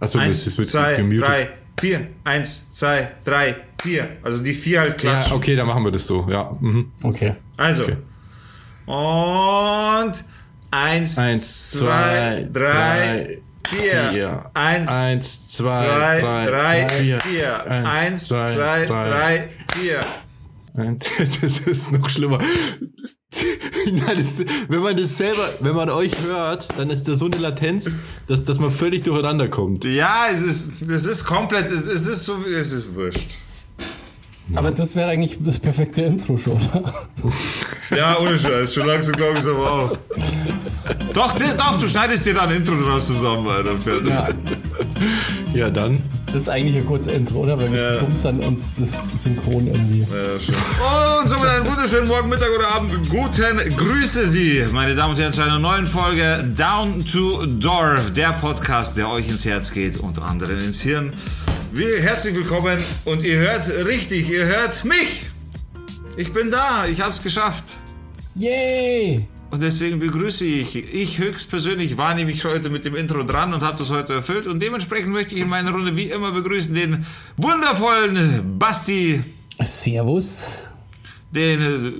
Achso, Eins, das wird zwei, gemutet. drei, vier. Eins, zwei, drei, vier. Also die vier halt Ja, klatschen. okay, dann machen wir das so, ja. Mhm. Okay. Also. Okay. Und eins, Eins, zwei, zwei, drei, vier. vier. Eins, Eins, zwei, zwei, drei, drei, vier. Eins, zwei, drei, vier. Das ist noch schlimmer. Nein, das, wenn man das selber, wenn man euch hört, dann ist da so eine Latenz, dass, dass man völlig durcheinander kommt. Ja, ist, das ist komplett, es ist so, es ist wurscht. Aber das wäre eigentlich das perfekte Intro schon, oder? Ja, ohne Scheiß, schon langsam glaube ich es aber auch. Doch, di- doch, du schneidest dir da ein Intro draus zusammen, Alter. Fertig. Ja. Ja, dann. Das ist eigentlich ein kurzes Intro, oder? Weil wir Ja. zu dumm sind, uns das synchron irgendwie. Ja, schön. Und somit einen wunderschönen Morgen, Mittag oder Abend. Guten Grüße Sie, meine Damen und Herren, zu einer neuen Folge Down to Dorf, der Podcast, der euch ins Herz geht und anderen ins Hirn. Wir, herzlich willkommen und ihr hört richtig, ihr hört mich. Ich bin da, ich hab's geschafft. Yay! Und deswegen begrüße ich, ich höchstpersönlich war nämlich heute mit dem Intro dran und habe das heute erfüllt. Und dementsprechend möchte ich in meiner Runde wie immer begrüßen den wundervollen Basti, Servus. den äh,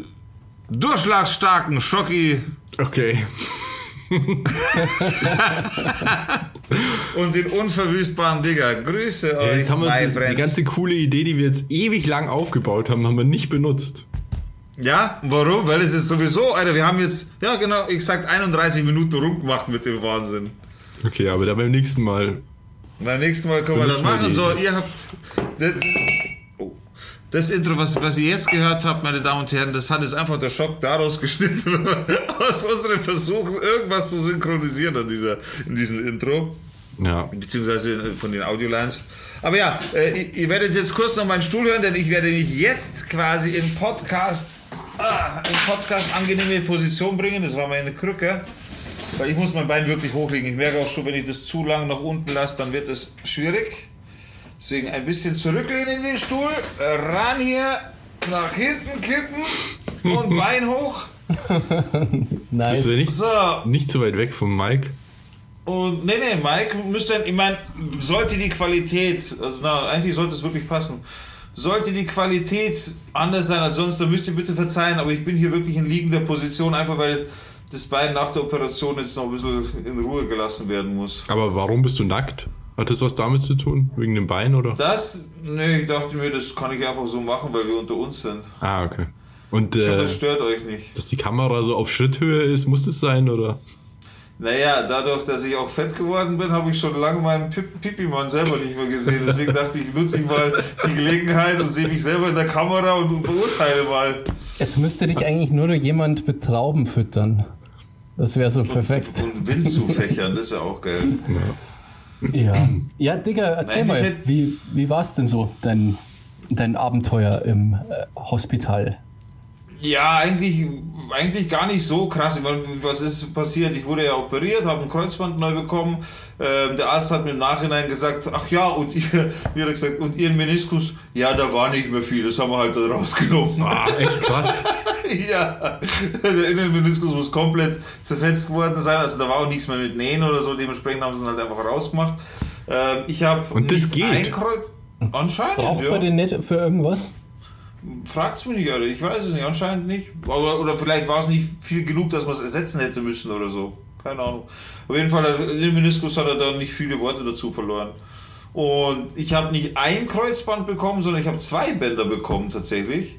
durchschlagsstarken Schocki Okay. und den unverwüstbaren Digger. Grüße euch, Jetzt haben wir uns die ganze coole Idee, die wir jetzt ewig lang aufgebaut haben, haben wir nicht benutzt. Ja, warum? Weil es ist sowieso, Alter, wir haben jetzt, ja genau, exakt 31 Minuten rumgemacht mit dem Wahnsinn. Okay, aber dann beim nächsten Mal. Beim nächsten Mal können wir das machen. So, ihr habt das Intro, was, was ihr jetzt gehört habt, meine Damen und Herren, das hat jetzt einfach der Schock daraus geschnitten, aus unseren Versuchen, irgendwas zu synchronisieren an dieser, in diesem Intro, Ja. beziehungsweise von den Audiolines. Aber ja, äh, ihr- werdet jetzt kurz noch meinen Stuhl hören, denn ich werde mich jetzt quasi in Podcast, ah, in Podcast angenehme Position bringen. Das war meine Krücke. Weil ich muss mein Bein wirklich hochlegen. Ich merke auch schon, wenn ich das zu lang nach unten lasse, dann wird es schwierig. Deswegen ein bisschen zurücklehnen in den Stuhl, ran hier, nach hinten kippen und Bein hoch. Nice. Bist du nicht, So, nicht so weit weg vom Mike? und nee, nee, Mike müsste, ich meine, sollte die Qualität, also na, eigentlich sollte es wirklich passen, sollte die Qualität anders sein als sonst, dann müsst ihr bitte verzeihen, aber ich bin hier wirklich in liegender Position, einfach weil das Bein nach der Operation jetzt noch ein bisschen in Ruhe gelassen werden muss. Aber warum bist du nackt? Hat das was damit zu tun? Wegen dem Bein oder? Das, nee, ich dachte mir, das kann ich einfach so machen, weil wir unter uns sind. Ah, okay. Und Ich hoffe, äh, das stört euch nicht. dass die Kamera so auf Schritthöhe ist, muss das sein oder? Naja, dadurch, dass ich auch fett geworden bin, habe ich schon lange meinen Pip Pipi-Mann selber nicht mehr gesehen. Deswegen dachte ich, nutze ich mal die Gelegenheit und sehe mich selber in der Kamera und beurteile mal. Jetzt müsste dich eigentlich nur noch jemand mit Trauben füttern. Das wäre so perfekt. Und Wind zu fächern, das ist ja auch geil. Ja. Ja, Digga, erzähl Nein, mal, wie, wie war es denn so, dein, dein Abenteuer im äh, Hospital? Ja, eigentlich, eigentlich gar nicht so krass. Ich meine, was ist passiert? Ich wurde ja operiert, habe ein Kreuzband neu bekommen. Ähm, der Arzt hat mir im Nachhinein gesagt, ach ja, und ihr, wie hat er gesagt, und ihren Meniskus, ja, da war nicht mehr viel, das haben wir halt da rausgenommen. Ah, echt krass. Ja, der Innenmeniskus muss komplett zerfetzt geworden sein. Also da war auch nichts mehr mit Nähen oder so. Dementsprechend haben sie ihn halt einfach rausgemacht. Ähm, ich habe Und das geht? Ein Kreuz Anscheinend, Braucht ja. man den nicht für irgendwas? Fragt's mich nicht, Alter. Ich weiß es nicht. Anscheinend nicht. Aber, oder vielleicht war es nicht viel genug, dass man es ersetzen hätte müssen oder so. Keine Ahnung. Auf jeden Fall, in dem Meniskus hat er da nicht viele Worte dazu verloren. Und ich habe nicht ein Kreuzband bekommen, sondern ich habe zwei Bänder bekommen tatsächlich.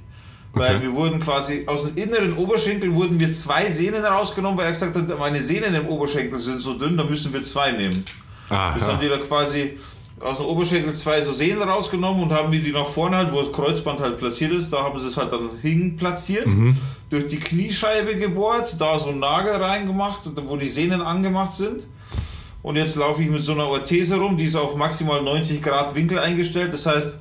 Weil Okay. wir wurden quasi aus dem inneren Oberschenkel wurden wir zwei Sehnen rausgenommen, weil er gesagt hat, meine Sehnen im Oberschenkel sind so dünn, da müssen wir zwei nehmen. Das haben Aha. die da quasi aus dem Oberschenkel zwei so Sehnen rausgenommen und haben mir die nach vorne halt, wo das Kreuzband halt platziert ist, da haben sie es halt dann hin platziert, durch die Kniescheibe gebohrt, da so einen Nagel reingemacht, wo die Sehnen angemacht sind. Und jetzt laufe ich mit so einer Orthese rum, die ist auf maximal 90 Grad Winkel eingestellt. Das heißt,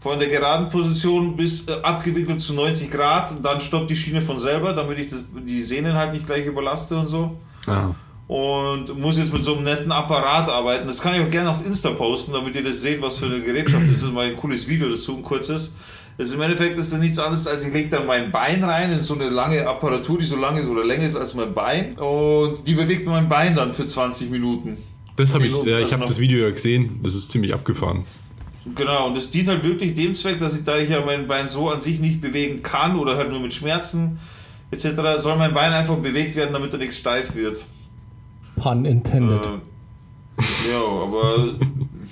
von der geraden Position bis äh, abgewickelt zu 90 Grad, und dann stoppt die Schiene von selber, damit ich das, die Sehnen halt nicht gleich überlaste und so Ah. Und muss jetzt mit so einem netten Apparat arbeiten. Das kann ich auch gerne auf Insta posten, damit ihr das seht, was für eine Gerätschaft das ist. Mal ein cooles Video dazu, ein kurzes. Das Im Endeffekt ist das nichts anderes, als ich lege dann mein Bein rein in so eine lange Apparatur, die so lang ist oder länger ist als mein Bein. Und die bewegt mein Bein dann für 20 Minuten. Das habe ich, ja, ich habe das Video ja gesehen. Das ist ziemlich abgefahren. Genau, und das dient halt wirklich dem Zweck, dass ich, da ich ja mein Bein so an sich nicht bewegen kann oder halt nur mit Schmerzen etc., soll mein Bein einfach bewegt werden, damit er nicht steif wird. Pun intended. Äh, ja, aber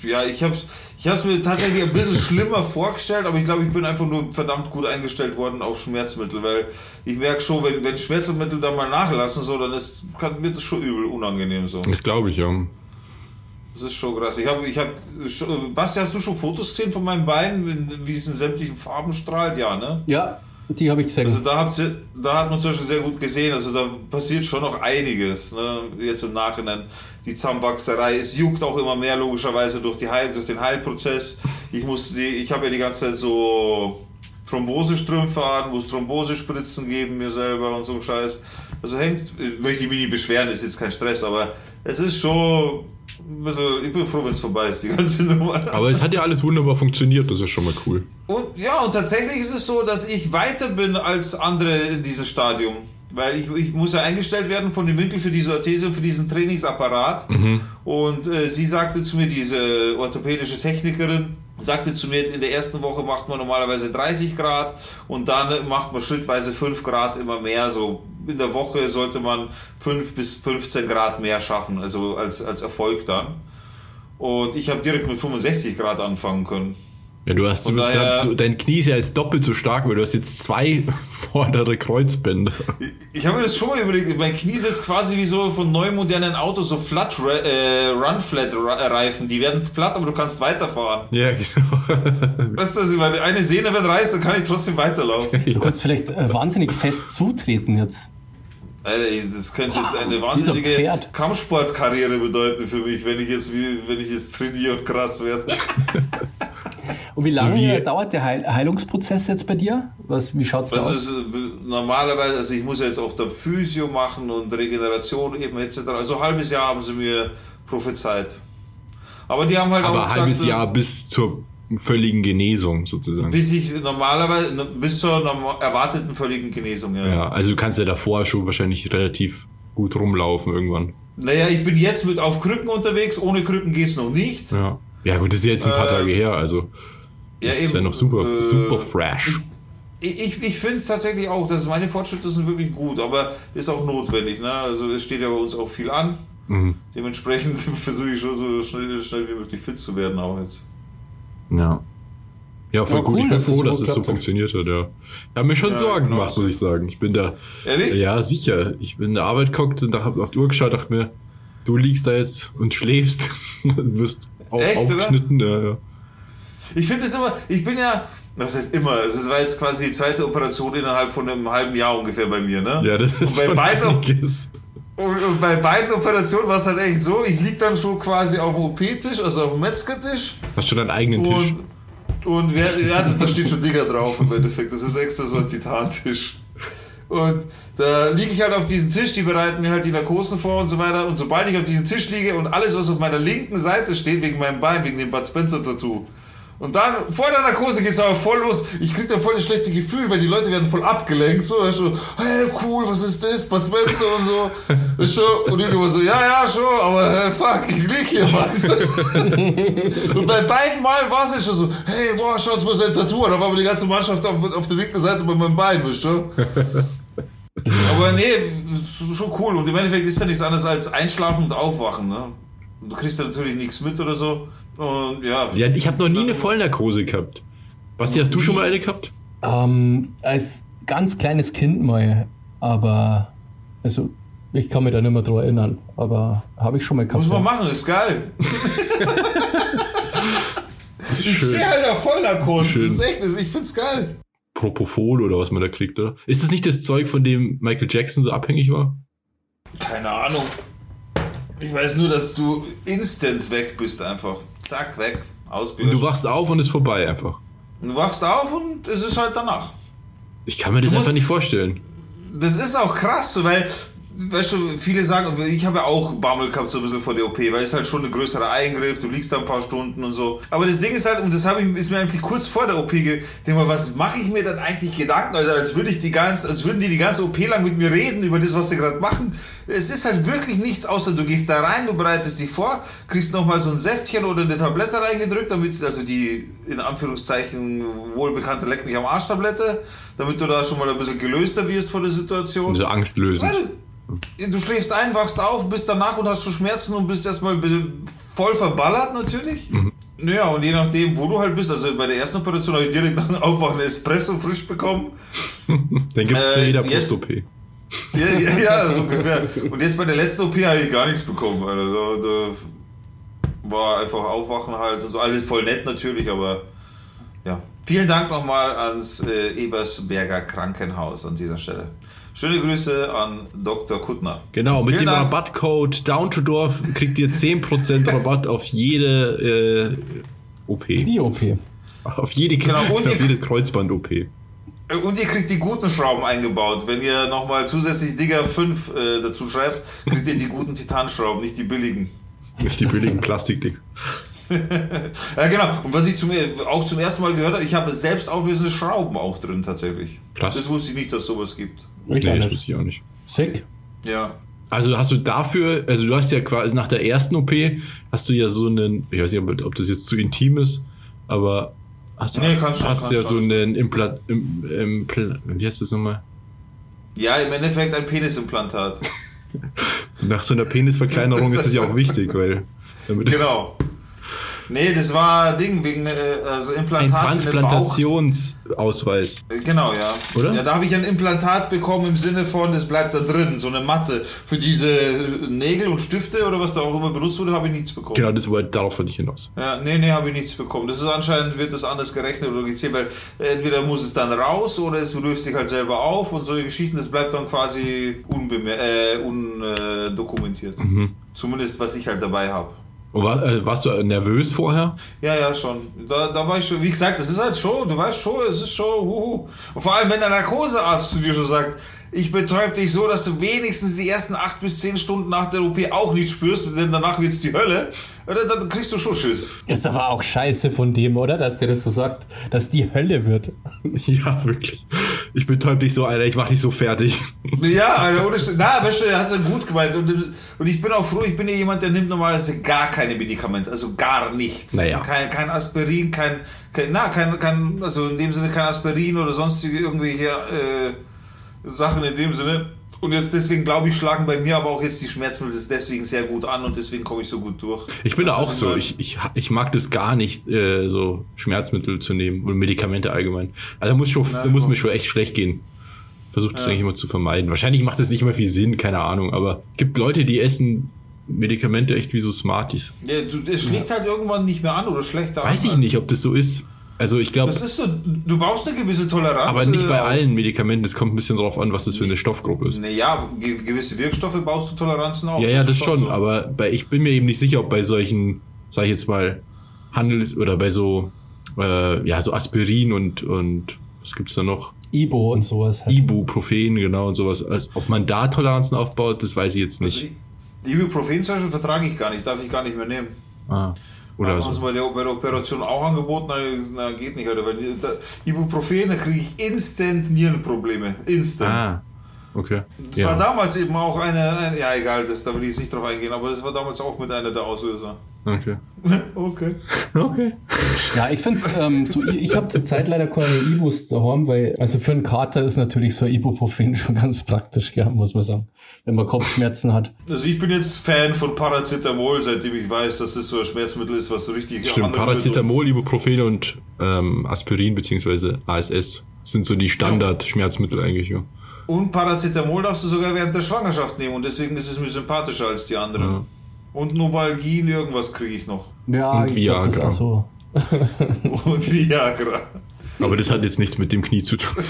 ja, ich habe ich hab's mir tatsächlich ein bisschen schlimmer vorgestellt, aber ich glaube, ich bin einfach nur verdammt gut eingestellt worden auf Schmerzmittel, weil ich merke schon, wenn, wenn Schmerzmittel dann mal nachlassen, so, dann ist, kann, wird es schon übel unangenehm so. Das glaube ich, ja. Das ist schon krass. Ich habe, ich habe, Basti, hast du schon Fotos gesehen von meinem Bein, wenn- wie es in sämtlichen Farben strahlt? Ja, ne? Ja, die habe ich gesehen. Also da, habt ihr, da hat man Beispiel sehr gut gesehen, also da passiert schon noch einiges, ne? jetzt im Nachhinein. Die Zahnwachserei, es juckt auch immer mehr logischerweise durch, die Heil, durch den Heilprozess. Ich, ich habe ja die ganze Zeit so Thrombosestrümpfe an, muss Thrombosespritzen geben mir selber und so Scheiß. Also hängt, ich möchte mich nicht beschweren, ist jetzt kein Stress, aber es ist schon bisschen, ich bin froh, wenn es vorbei ist, die ganze Nummer. Aber es hat ja alles wunderbar funktioniert. Das ist schon mal cool. Und ja, und tatsächlich ist es so, dass ich weiter bin als andere in diesem Stadium. Weil ich, ich muss ja eingestellt werden von dem Winkel für diese Orthese, für diesen Trainingsapparat. Und äh, sie sagte zu mir, diese orthopädische Technikerin, sagte zu mir, in der ersten Woche macht man normalerweise 30 Grad und dann macht man schrittweise 5 Grad immer mehr. So in der Woche sollte man 5 bis 15 Grad mehr schaffen, also als, als Erfolg dann. Und ich habe direkt mit 65 Grad anfangen können. Ja, du hast daher- du, dein Knie ist ja jetzt doppelt so stark, weil du hast jetzt zwei vordere Kreuzbänder. Ich habe mir das schon mal überlegt, mein Knie ist jetzt quasi wie so von neu modernen Autos, so Flat, äh, Run-Flat-Reifen, die werden platt, aber du kannst weiterfahren. Ja, genau. Weißt du, wenn eine Sehne wird reißt, dann kann ich trotzdem weiterlaufen. Du kannst vielleicht äh, wahnsinnig fest zutreten jetzt. Alter, das könnte jetzt eine wahnsinnige. Kampfsportkarriere bedeuten für mich, wenn ich jetzt, wie, wenn ich jetzt trainiere und krass werde. Und wie lange Wie- dauert der Heil Heilungsprozess jetzt bei dir? Was, wie schaut's da Das aus? ist äh, normalerweise, also ich muss ja jetzt auch da Physio machen und Regeneration eben etc. Also ein halbes Jahr haben sie mir prophezeit. Aber die haben halt Aber auch ein halbes äh, Jahr bis zur völligen Genesung sozusagen. Bis ich normalerweise, bis zur erwarteten völligen Genesung, ja. Ja, also du kannst ja davor schon wahrscheinlich relativ gut rumlaufen irgendwann. Naja, ich bin jetzt mit auf Krücken unterwegs, ohne Krücken geht's noch nicht. Ja. Ja gut, das ist jetzt ein paar Äh, Tage her, also Ja, das ist eben, ja noch super, äh, super fresh. Ich, ich, ich finde tatsächlich auch, dass meine Fortschritte sind wirklich gut, aber ist auch notwendig. Ne? Also es steht ja bei uns auch viel an. Mhm. Dementsprechend versuche ich schon so schnell, schnell wie möglich fit zu werden auch jetzt. Ja. Ja, voll Ja, gut. cool, ich bin dass das froh, so dass es so geklappt hat. funktioniert hat, ja. Ich habe mir schon Ja, Sorgen genau. gemacht, muss ich sagen. Ich bin da, Ehrlich? ja, sicher. Ich bin in der Arbeit geguckt und da habe auf die Uhr geschaut, dachte mir, du liegst da jetzt und schläfst und wirst Echt, oder? aufgeschnitten. Ja, ja. Ich finde es immer, ich bin ja, das heißt immer, es war jetzt quasi die zweite Operation innerhalb von einem halben Jahr ungefähr bei mir, ne? ja, das ist bei schon beiden- einiges. Und, und bei beiden Operationen war es halt echt so, ich lieg dann schon quasi auf dem OP-Tisch, also auf dem Metzgertisch. Hast schon deinen eigenen Tisch. Und, und wer, ja, das, da steht schon Digger drauf im Endeffekt. Das ist extra so ein Titantisch. Und da liege ich halt auf diesem Tisch, die bereiten mir halt die Narkosen vor und so weiter. Und sobald ich auf diesem Tisch liege und alles, was auf meiner linken Seite steht, wegen meinem Bein, wegen dem Bud Spencer-Tattoo. Und dann, vor der Narkose geht's aber voll los. Ich krieg dann voll das schlechte Gefühl, weil die Leute werden voll abgelenkt. So, du, hey, cool, was ist das? Bud Spencer und so. Und ich immer so, ja, ja, schon, aber hey, fuck, ich lieg hier, Mann. Und bei beiden Malen war es jetzt schon so, hey, boah, schaut's mal sein Tattoo an. Da war aber die ganze Mannschaft auf, auf der linken Seite bei meinem Bein, weißt du? Aber nee, schon cool. Und im Endeffekt ist ja nichts anderes als Einschlafen und Aufwachen. Ne? Du kriegst ja natürlich nichts mit oder so. Und ja, Ja, ich habe noch nie eine Vollnarkose gehabt. Basti, hast du schon mal eine gehabt? Ähm, als ganz kleines Kind mal, aber also ich kann mich da nicht mehr dran erinnern, aber habe ich schon mal gehabt. muss man ja. machen, ist geil. ich stehe halt auf Vollnarkose. Das ist echt, ich find's geil. Propofol oder was man da kriegt, oder? Ist das nicht das Zeug, von dem Michael Jackson so abhängig war? Keine Ahnung. Ich weiß nur, dass du instant weg bist einfach. Zack, weg. Und Ausgelöscht. du wachst auf und ist vorbei einfach. Du wachst auf und es ist halt danach. Ich kann mir das einfach nicht vorstellen. Das ist auch krass, weil weißt du, viele sagen, ich habe ja auch Bammel gehabt so ein bisschen vor der OP, weil es halt schon ein größerer Eingriff, du liegst da ein paar Stunden und so. Aber das Ding ist halt, und das habe ich, ist mir eigentlich kurz vor der OP, mal, was mache ich mir dann eigentlich Gedanken? Also als würde ich die ganze, als würden die die ganze OP lang mit mir reden über das, was sie gerade machen. Es ist halt wirklich nichts, außer du gehst da rein, du bereitest dich vor, kriegst nochmal so ein Säftchen oder eine Tablette reingedrückt, damit, also die in Anführungszeichen wohlbekannte Leck mich am Arsch Tablette, damit du da schon mal ein bisschen gelöster wirst vor der Situation. Also angstlösend. Weil du schläfst ein, wachst auf, bist danach und hast schon Schmerzen und bist erstmal voll verballert natürlich. Naja, und je nachdem, wo du halt bist, also bei der ersten Operation habe ich direkt nach dem Aufwachen Espresso frisch bekommen. Den gibt es Äh, jeder Post-OP. Ja, ja, ja, so ungefähr. Und jetzt bei der letzten OP habe ich gar nichts bekommen. Also, da war einfach Aufwachen halt und so. Alles voll nett natürlich, aber ja. Vielen Dank nochmal ans äh, Ebersberger Krankenhaus an dieser Stelle. Schöne Grüße an Dr. Kuttner. Genau, mit Vielen dem Dank. Rabattcode Downtodorf kriegt ihr 10% Rabatt auf jede äh, OP. Die OP. Auf jede, Genau, und auf jede Kreuzband-OP. Äh, Und ihr kriegt die guten Schrauben eingebaut. Wenn ihr nochmal zusätzlich Digger 5 äh, dazu schreibt, kriegt ihr die guten Titanschrauben, nicht die billigen. Nicht die billigen Plastikdinger. Ja, genau. Und was ich zum, auch zum ersten Mal gehört habe, ich habe selbst auflösende Schrauben auch drin tatsächlich. Krass. Das wusste ich nicht, dass sowas gibt. Ich Nee, das wusste ich auch nicht. Sick. Ja. Also hast du dafür, also du hast ja quasi nach der ersten OP, hast du ja so einen, ich weiß nicht, ob, das jetzt zu intim ist, aber hast, Nee, kannst schon, hast kannst ja schon. so einen Implant, im, Impl- wie heißt das nochmal? Ja, im Endeffekt ein Penisimplantat. Nach so einer Penisverkleinerung ist das ja auch wichtig, weil damit genau. Nee, das war Ding wegen äh, also ein Implantat Bauch. Transplantationsausweis. Äh, Genau, ja. Oder? Ja, da habe ich ein Implantat bekommen im Sinne von, das bleibt da drin, so eine Matte. Für diese Nägel und Stifte oder was da auch immer benutzt wurde, habe ich nichts bekommen. Genau, das wollte darauf wollte ich hinaus. Ja, nee, nee, habe ich nichts bekommen. Das ist anscheinend, wird das anders gerechnet oder gezählt, weil entweder muss es dann raus oder es löst sich halt selber auf und solche Geschichten, das bleibt dann quasi äh, undokumentiert. Zumindest, was ich halt dabei habe. War, äh, warst du nervös vorher? Ja, ja, schon. Da, da war ich schon, wie gesagt, das ist halt schon, du weißt schon, es ist schon, huhu. Und vor allem, wenn der Narkosearzt zu dir schon sagt, ich betäub dich so, dass du wenigstens die ersten acht bis zehn Stunden nach der OP auch nicht spürst, denn danach wird's die Hölle, ja, dann, kriegst du schon Schiss. Ist aber auch scheiße von dem, oder? Dass der das so sagt, dass die Hölle wird. Ja, wirklich. Ich betäub dich so, Alter, ich mach dich so fertig. Ja, Alter, ohne Na, weißt du, er hat es gut gemeint. Und, und ich bin auch froh, ich bin ja jemand, der nimmt normalerweise gar keine Medikamente, also gar nichts. Naja. Kein, kein Aspirin, kein, kein, na, kein, kein, also in dem Sinne kein Aspirin oder sonstige irgendwelche äh, Sachen in dem Sinne. Und jetzt deswegen glaube ich, schlagen bei mir aber auch jetzt die Schmerzmittel deswegen sehr gut an und deswegen komme ich so gut durch. Ich bin da auch so. Ich, ich, ich mag das gar nicht, äh, so Schmerzmittel zu nehmen und Medikamente allgemein. Also da muss, schon, da muss mir schon echt schlecht gehen. Versucht das eigentlich immer zu vermeiden. Wahrscheinlich macht das nicht immer viel Sinn, keine Ahnung. Aber es gibt Leute, die essen Medikamente echt wie so Smarties. Ja, du, es schlägt halt irgendwann nicht mehr an oder schlechter Weiß an. ich nicht, ob das so ist. Also ich glaube, Das ist so, du brauchst eine gewisse Toleranz. aber nicht bei äh, allen Medikamenten. Es kommt ein bisschen drauf an, was das für eine Stoffgruppe ist. Naja, ge gewisse Wirkstoffe baust du Toleranzen auf. Ja, ja, das ist schon. so. Aber bei, ich bin mir eben nicht sicher, ob bei solchen, sag ich jetzt mal, Handels- oder bei so, äh, ja, so Aspirin und, und was gibt's da noch? Ibo und sowas. Halt. Ibuprofen, genau, und sowas. Also, ob man da Toleranzen aufbaut, das weiß ich jetzt Also, nicht. Ibuprofen zum Beispiel vertrage ich gar nicht, darf ich gar nicht mehr nehmen. Ah, oder Haben sie so. bei der, bei der Operation auch angeboten, na, na geht nicht, Alter, weil die- da, Ibuprofen, da kriege ich instant Nierenprobleme. Instant. Ah, okay. Das war damals eben auch eine, eine ja egal, das, da will ich jetzt nicht drauf eingehen, aber das war damals auch mit einer der Auslöser. Okay. okay. Okay. Ja, ich finde, ähm, so, ich habe zurzeit leider keine Ibus daheim, weil, also für einen Kater ist natürlich so ein Ibuprofen schon ganz praktisch, gell, muss man sagen. Wenn man Kopfschmerzen hat. Also ich bin jetzt Fan von Paracetamol, seitdem ich weiß, dass das so ein Schmerzmittel ist, was so richtig Stimmt, Paracetamol, Ibuprofen und ähm, Aspirin bzw. ASS sind so die Standard-Schmerzmittel eigentlich, ja. Und Paracetamol darfst du sogar während der Schwangerschaft nehmen und deswegen ist es mir sympathischer als die anderen. Ja. Und Novalgin, irgendwas kriege ich noch. Ja, Und ich glaube, das ist Viagra. auch so. Und Viagra. Aber das hat jetzt nichts mit dem Knie zu tun.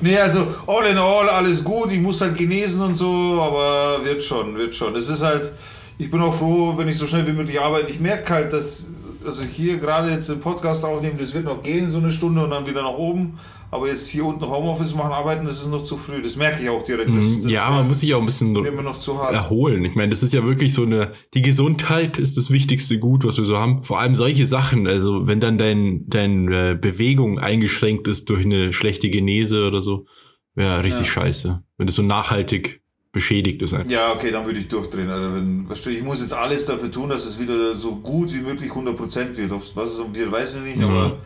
Nee, also all in all, alles gut, ich muss halt genesen und so, aber wird schon, wird schon. Es ist halt, ich bin auch froh, wenn ich so schnell wie möglich arbeite. Ich merke halt, dass also hier gerade jetzt den Podcast aufnehmen, das wird noch gehen, so eine Stunde und dann wieder nach oben. Aber jetzt hier unten Homeoffice machen, arbeiten, das ist noch zu früh. Das merke ich auch direkt. Das, das ja, man muss sich auch ein bisschen erholen. Ich meine, das ist ja wirklich so eine, die Gesundheit ist das wichtigste Gut, was wir so haben. Vor allem solche Sachen, also wenn dann dein, dein äh, Bewegung eingeschränkt ist durch eine schlechte Genese oder so, wäre ja, richtig ja. scheiße. Wenn das so nachhaltig beschädigt ist einfach. Ja, okay, dann würde ich durchdrehen. Also wenn, ich muss jetzt alles dafür tun, dass es wieder so gut wie möglich 100% wird. Was es um wird, weiß ich nicht, ja. aber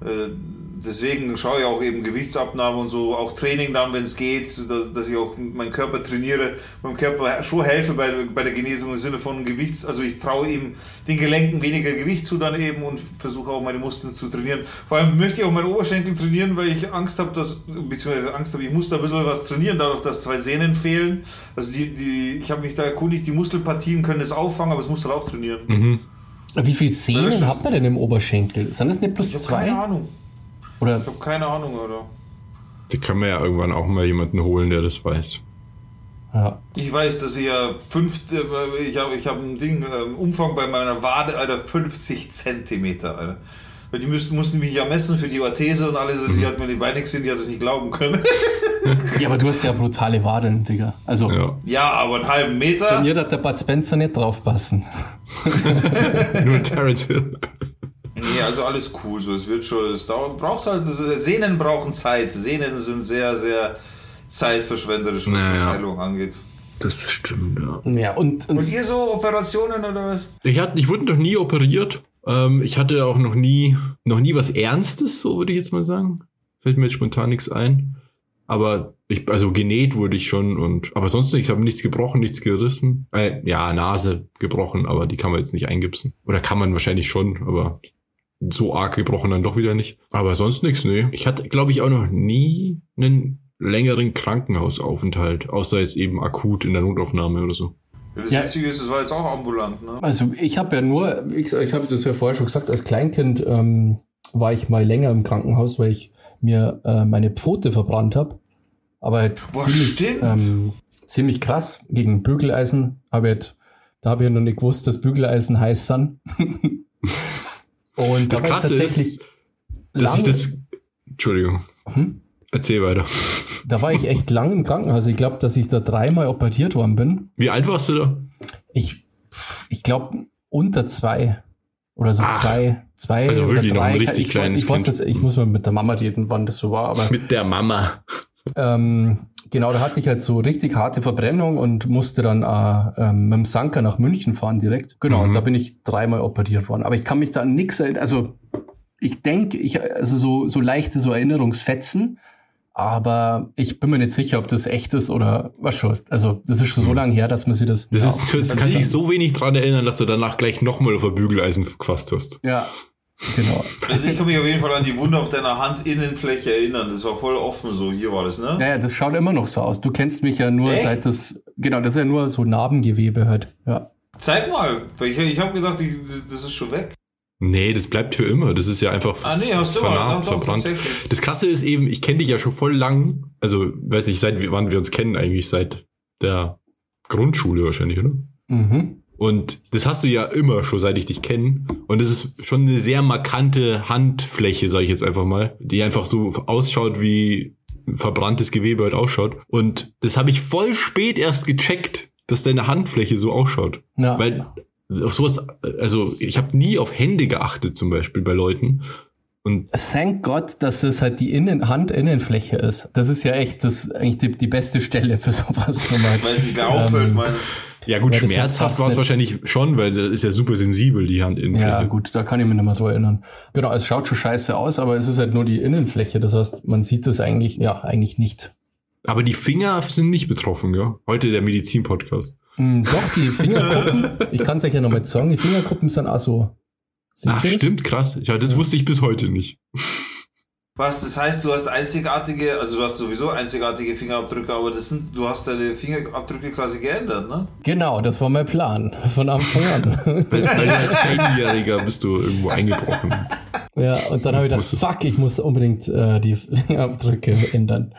deswegen schaue ich auch eben Gewichtsabnahme und so, auch Training dann, wenn es geht, dass, ich auch meinen Körper trainiere, meinem Körper schon helfe bei, bei der Genesung im Sinne von Gewichts, also ich traue ihm den Gelenken weniger Gewicht zu dann eben und versuche auch meine Muskeln zu trainieren. Vor allem möchte ich auch meine Oberschenkel trainieren, weil ich Angst habe, dass, beziehungsweise Angst habe, ich muss da ein bisschen was trainieren, dadurch, dass zwei Sehnen fehlen. Also die, die, ich habe mich da erkundigt, die Muskelpartien können das auffangen, aber es muss dann auch trainieren. Mhm. Wie viele Sehnen hat man denn im Oberschenkel? Sind das nicht plus ich zwei? Keine Ahnung. Oder? Ich habe keine Ahnung, oder? Da kann man ja irgendwann auch mal jemanden holen, der das weiß. Ja. Ich weiß, dass ich ja fünf, äh, ich habe ich hab ein Ding, ähm, Umfang bei meiner Wade, Alter, 50 Zentimeter, Alter. Weil die müssten, mussten mich ja messen für die Orthese und alles, mhm. die hat mir die Beine gesehen, die hat es nicht glauben können. ja, aber du hast ja brutale Waden, Digga. Also. Ja, ja aber einen halben Meter. Bei mir hat der Bud Spencer nicht draufpassen. Nur Terrence Hill. Nee, also alles cool. So, es wird schon, es dauert, braucht halt, Sehnen brauchen Zeit. Sehnen sind sehr, sehr zeitverschwenderisch, was naja. Heilung angeht. Das stimmt, ja. Ja, und, und, und ihr so Operationen oder was? Ich, hatte, ich wurde noch nie operiert. Ähm, ich hatte auch noch nie, noch nie was Ernstes, so würde ich jetzt mal sagen. Fällt mir jetzt spontan nichts ein. Aber ich, also genäht wurde ich schon und, aber sonst nicht. Ich habe nichts gebrochen, nichts gerissen. Äh, ja, Nase gebrochen, aber die kann man jetzt nicht eingipsen. Oder kann man wahrscheinlich schon, aber so arg gebrochen dann doch wieder nicht. Aber sonst nichts, nee. Ich hatte, glaube ich, auch noch nie einen längeren Krankenhausaufenthalt, außer jetzt eben akut in der Notaufnahme oder so. Ja, das ja. Witzige ist, es war jetzt auch ambulant, ne? Also ich habe ja nur, ich, ich habe das ja vorher schon gesagt, als Kleinkind ähm, war ich mal länger im Krankenhaus, weil ich mir äh, meine Pfote verbrannt habe. Aber halt Boah, ziemlich, ähm, ziemlich krass gegen Bügeleisen. Aber halt, da habe ich ja noch nicht gewusst, dass Bügeleisen heiß sind. Und das da Krasse ist, dass ich das. Entschuldigung. Hm? Erzähl weiter. Da war ich echt lang im Krankenhaus. Ich glaube, dass ich da dreimal operiert worden bin. Wie alt warst du da? Ich, ich glaube, unter zwei. Oder so Ach, zwei, zwei also wirklich drei. Noch ein richtig ich, kleines ich, ich, das, ich muss mal mit der Mama reden, wann das so war. Aber, mit der Mama. Ähm, genau, da hatte ich halt so richtig harte Verbrennung und musste dann äh, ähm, mit dem Sanker nach München fahren direkt. Genau, mhm. und da bin ich dreimal operiert worden. Aber ich kann mich da an nichts erinnern. Also ich denke, ich, also so, so leichte so Erinnerungsfetzen, aber ich bin mir nicht sicher, ob das echt ist oder was schon. Also das ist schon so mhm. lange her, dass man sich das. Das ja, ist, du kannst dich so wenig dran erinnern, dass du danach gleich nochmal auf ein Bügeleisen gefasst hast. Ja, Genau. Also ich kann mich auf jeden Fall an die Wunde auf deiner Handinnenfläche erinnern. Das war voll offen so. Hier war das, ne? Ja, ja das schaut immer noch so aus. Du kennst mich ja nur Echt? seit das. Genau, das ist ja nur so Narbengewebe halt. Ja. Zeig mal. Ich, ich habe gedacht, ich, das ist schon weg. Nee, das bleibt für immer. Das ist ja einfach ah, nee, hast du vernarbt, doch, verbrannt. Das Krasse ist eben, ich kenne dich ja schon voll lang. Also, weiß ich, seit wann wir uns kennen eigentlich, seit der Grundschule wahrscheinlich, oder? Mhm. Und das hast du ja immer schon, seit ich dich kenne. Und das ist schon eine sehr markante Handfläche, sage ich jetzt einfach mal, die einfach so ausschaut, wie verbranntes Gewebe halt ausschaut. Und das habe ich voll spät erst gecheckt, dass deine Handfläche so ausschaut. Ja. Weil auf sowas, also ich habe nie auf Hände geachtet, zum Beispiel bei Leuten. Und Thank Gott, dass es halt die Innen Handinnenfläche ist. Das ist ja echt das eigentlich die, die beste Stelle für sowas. Weil es nicht mehr auffällt, ähm, meinst ja gut, schmerzhaft war es wahrscheinlich schon, weil das ist ja super sensibel, die Handinnenfläche. Ja gut, da kann ich mich nicht mehr dran erinnern. Genau, es schaut schon scheiße aus, aber es ist halt nur die Innenfläche. Das heißt, man sieht das eigentlich, ja, eigentlich nicht. Aber die Finger sind nicht betroffen, ja? Heute der Medizin-Podcast. Mm, doch, die Fingerkuppen, ich kann es euch ja noch mal sagen, die Fingerkuppen sind auch so. Ach, stimmt, krass. Ja, das wusste ich bis heute nicht. Was, das heißt, du hast einzigartige, also du hast sowieso einzigartige Fingerabdrücke, aber das sind, du hast deine Fingerabdrücke quasi geändert, ne? Genau, das war mein Plan von Anfang an. Als Einjähriger bist du irgendwo eingebrochen. Ja, und dann habe ich gedacht, fuck, ich muss unbedingt äh, die Fingerabdrücke ändern.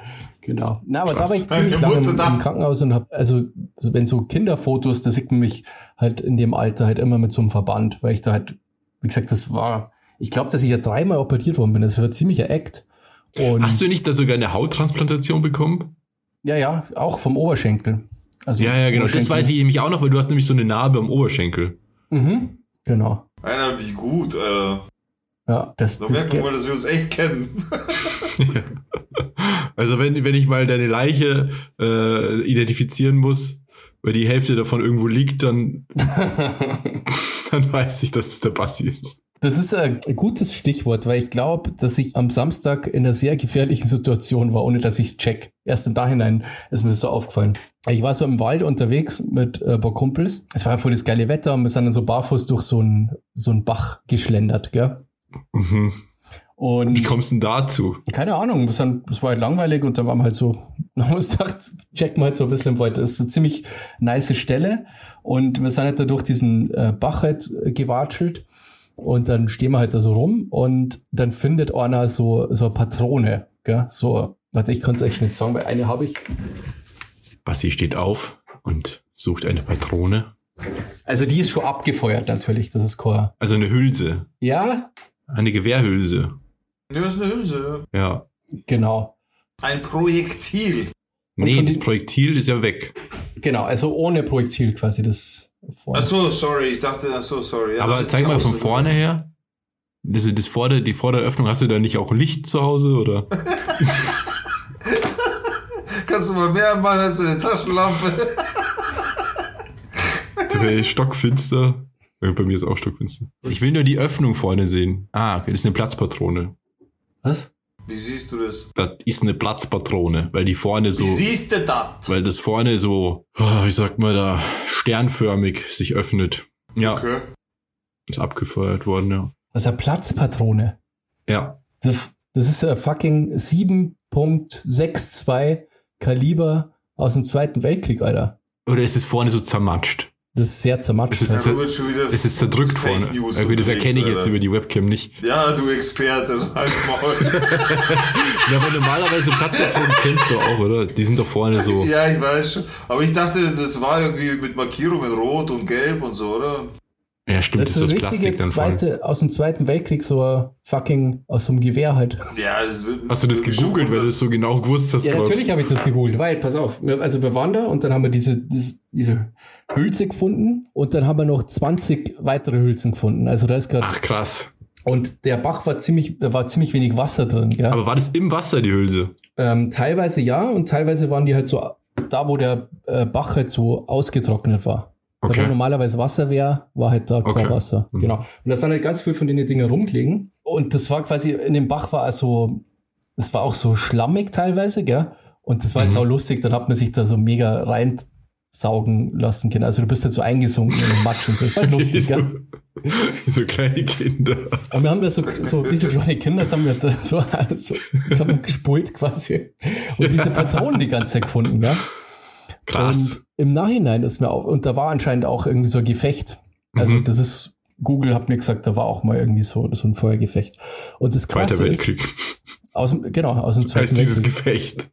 Genau. Na, aber Krass. da war ich ziemlich lange im, im, Krankenhaus und habe, also, also wenn so Kinderfotos, da sieht man mich halt in dem Alter halt immer mit so einem Verband, weil ich da halt wie gesagt, das war, ich glaube, dass ich ja dreimal operiert worden bin. Das war ziemlicher Act. Und Hast du nicht da sogar eine Hauttransplantation bekommen? Ja, ja, auch vom Oberschenkel. Also ja, ja, genau. Das weiß ich nämlich auch noch, weil du hast nämlich so eine Narbe am Oberschenkel. Mhm, genau. Alter, wie gut, Alter. Ja, das, da merken wir mal, dass wir uns echt kennen. also wenn, wenn ich mal deine Leiche äh, identifizieren muss, weil die Hälfte davon irgendwo liegt, dann, dann weiß ich, dass es der Bassi ist. Das ist ein gutes Stichwort, weil ich glaube, dass ich am Samstag in einer sehr gefährlichen Situation war, ohne dass ich es check. Erst im Nachhinein ist mir das so aufgefallen. Ich war so im Wald unterwegs mit äh, ein paar Kumpels. Es war ja voll das geile Wetter und wir sind dann so barfuß durch so einen so einen Bach geschlendert, gell? Mhm. Und Wie kommst du denn dazu? Keine Ahnung, das war halt langweilig und dann waren wir halt so, haben uns gedacht, checken wir halt so ein bisschen im Wald. Das ist eine ziemlich nice Stelle und wir sind halt da durch diesen äh, Bach halt gewatschelt und dann stehen wir halt da so rum und dann findet einer so, so eine Patrone, gell? So, warte, ich kann es echt nicht sagen, weil eine habe ich. Basti steht auf und sucht eine Patrone. Also die ist schon abgefeuert natürlich, das ist Chor. Also eine Hülse. Ja. Eine Gewehrhülse. Ja, das ist eine Hülse. Ja. Genau. Ein Projektil. Nee, das Projektil ist ja weg. Genau, also ohne Projektil quasi das Ach so, sorry, ich dachte, ach so, sorry. Ja, Aber zeig mal von vorne her. Das, das Vorder-, die Vorderöffnung, hast du da nicht auch Licht zu Hause, oder? Kannst du mal mehr machen als eine Taschenlampe? Stockfinster. Bei mir ist auch stockfinster. Ich will nur die Öffnung vorne sehen. Ah, okay, das ist eine Platzpatrone. Was? Wie siehst du das? Das ist eine Platzpatrone, weil die vorne so. Wie siehst du das? Weil das vorne so, oh, wie sagt man da, sternförmig sich öffnet. Ja. Okay. Ist abgefeuert worden, ja. Das ist eine Platzpatrone. Ja. Das, das ist ein fucking 7.62 Kaliber aus dem Zweiten Weltkrieg, Alter. Oder ist es vorne so zermatscht? Das ist sehr zermatscht. Es ist, zer es ist zerdrückt vorne. Okay, das erkenne ich jetzt Alter. über die Webcam nicht. Ja, du Experte, halt's Maul. ja, aber normalerweise Platzpatronen kennst du auch, oder? Die sind doch vorne so. Ja, ich weiß schon. Aber ich dachte, das war irgendwie mit Markierungen rot und gelb und so, oder? Ja, stimmt, das ist das Plastik dann zweite, Aus dem Zweiten Weltkrieg, so fucking aus so einem Gewehr halt. Ja, das wird, Hast du das gegoogelt, weil du es so genau gewusst hast? Ja, glaub. natürlich habe ich das gegoogelt, weil, pass auf, also wir waren da und dann haben wir diese, diese, diese Hülse gefunden und dann haben wir noch 20 weitere Hülsen gefunden. Also da ist gerade. Ach krass. Und der Bach war ziemlich, da war ziemlich wenig Wasser drin, gell? Aber war das im Wasser, die Hülse? Ähm, teilweise ja und teilweise waren die halt so da, wo der äh, Bach halt so ausgetrocknet war. Okay. Da wo normalerweise Wasser wäre, war halt da kein okay. Wasser. Mhm. Genau. Und da sind halt ganz viel von den Dingen rumgelegen. Und das war quasi, in dem Bach war also, es war auch so schlammig teilweise, gell? Und das war mhm. jetzt auch lustig, dann hat man sich da so mega reinsaugen lassen können. Also du bist halt so eingesunken in den Matsch und so. Das war halt lustig, so, gell? Wie so kleine Kinder. Und wir haben da so, so wie so kleine Kinder, das haben wir da so, so haben wir gespult quasi. Und diese Patronen die ganze Zeit gefunden, gell? Krass. Und im Nachhinein ist mir auch, und da war anscheinend auch irgendwie so ein Gefecht. Also mhm. das ist, Google hat mir gesagt, da war auch mal irgendwie so, so ein Feuergefecht. Und das Krasse Zweiter Weltkrieg. aus dem, genau, aus dem Zweiten heißt dieses Gefecht.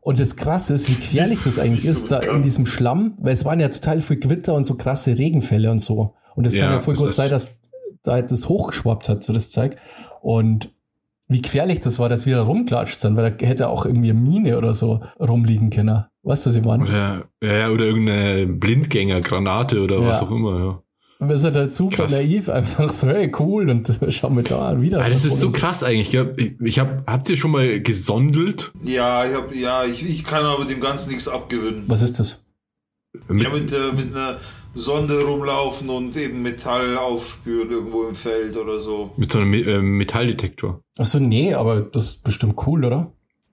Und das Krasse ist, wie gefährlich das eigentlich ist, so da in diesem Schlamm, weil es waren ja total viel Gewitter und so krasse Regenfälle und so. Und es ja, kann ja voll gut sein, dass da das hochgeschwappt hat, so das Zeug. Und wie gefährlich das war, dass wir da rumklatscht sind, weil da hätte auch irgendwie eine Mine oder so rumliegen können. Weißt du, was ich meine? Oder, ja, oder irgendeine Blindgängergranate oder ja. was auch immer, ja. Und wir sind halt super krass. naiv, einfach so, hey, cool, und schau mir da wieder. Ah, das ist so krass eigentlich, gell? Ich, ich hab, habt ihr schon mal gesondelt? Ja, ich hab, ja, ich, ich kann aber dem Ganzen nichts abgewinnen. Was ist das? Mit, ja, mit, äh, mit einer Sonde rumlaufen und eben Metall aufspüren irgendwo im Feld oder so. Mit so einem äh, Metalldetektor. Achso, nee, aber das ist bestimmt cool, oder?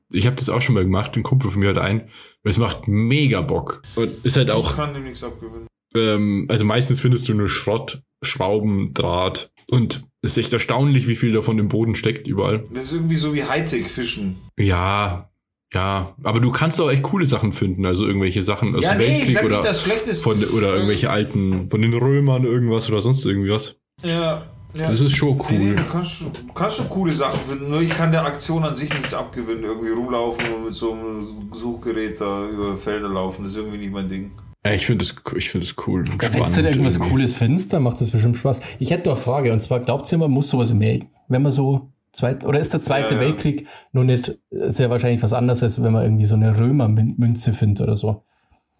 Ich habe das auch schon mal gemacht, ein Kumpel von mir hat ein. Es macht mega Bock. Und ist halt auch. Ich kann dem nichts abgewinnen. Ähm, also meistens findest du nur Schrott, Schrauben, Draht. Und es ist echt erstaunlich, wie viel davon im Boden steckt überall. Das ist irgendwie so wie Hightech-Fischen. Ja, ja, aber du kannst auch echt coole Sachen finden, also irgendwelche Sachen aus ja, dem nee, Weltkrieg oder, nicht, das Schlechteste. von, oder irgendwelche alten, von den Römern irgendwas oder sonst irgendwas. Ja, ja. Das ist schon cool. Nee, nee, du, kannst, du kannst schon coole Sachen finden, nur ich kann der Aktion an sich nichts abgewinnen. Irgendwie rumlaufen und mit so einem Suchgerät da über Felder laufen, das ist irgendwie nicht mein Ding. Ja, ich finde das, ich find das cool. Ja, Wenn du irgendwas irgendwie. Cooles findest, dann macht das bestimmt Spaß. Ich hätte noch eine Frage, und zwar, glaubt ihr, man muss sowas melden, wenn man so zweit, oder ist der Zweite ja, ja. Weltkrieg nur nicht sehr wahrscheinlich was anderes, als wenn man irgendwie so eine Römermünze findet oder so?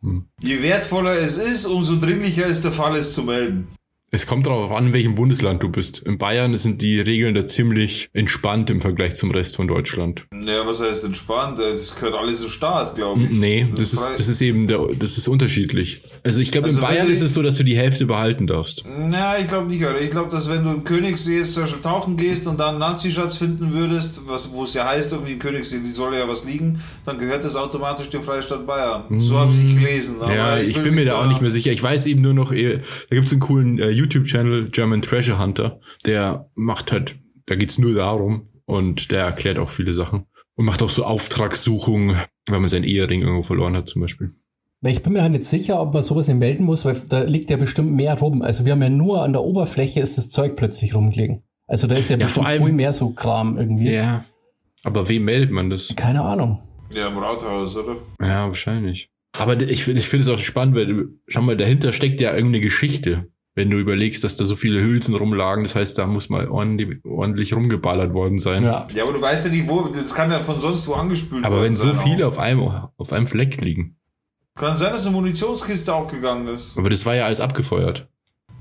Hm. Je wertvoller es ist, umso dringlicher ist der Fall, es zu melden. Es kommt darauf an, in welchem Bundesland du bist. In Bayern sind die Regeln da ziemlich entspannt im Vergleich zum Rest von Deutschland. Naja, was heißt entspannt? Das gehört alles im Staat, glaube ich. Nee, das, das ist, das ist eben, der, das ist unterschiedlich. Also ich glaube, also in Bayern ist es so, dass du die Hälfte behalten darfst. Na, ich glaube nicht, oder? Ich glaube, dass wenn du im Königssee tauchen gehst und dann einen Nazi-Schatz finden würdest, was, wo es ja heißt, irgendwie im Königssee, die soll ja was liegen, dann gehört das automatisch dem Freistaat Bayern. So habe ich gelesen. ja, ich, ich bin mir da auch nicht mehr sicher. Ich weiß eben nur noch, eh, da gibt es einen coolen äh, YouTube-Channel, German Treasure Hunter, der macht halt, da geht's nur darum und der erklärt auch viele Sachen und macht auch so Auftragssuchungen, wenn man seinen Ehering irgendwo verloren hat zum Beispiel. Ich bin mir halt nicht sicher, ob man sowas melden muss, weil da liegt ja bestimmt mehr rum. Also wir haben ja nur an der Oberfläche ist das Zeug plötzlich rumgelegen. Also da ist ja, ja bestimmt allem, viel mehr so Kram irgendwie. Ja. Aber wem meldet man das? Keine Ahnung. Ja, im Rathaus, oder? Ja, wahrscheinlich. Aber ich, ich finde es auch spannend, weil, schau mal, dahinter steckt ja irgendeine Geschichte wenn du überlegst, dass da so viele Hülsen rumlagen. Das heißt, da muss mal ordentlich, ordentlich rumgeballert worden sein. Ja. ja, aber du weißt ja nicht, wo, das kann ja von sonst wo angespült werden. Aber wenn so viele auf einem, auf einem Fleck liegen. Kann sein, dass eine Munitionskiste aufgegangen ist. Aber das war ja alles abgefeuert.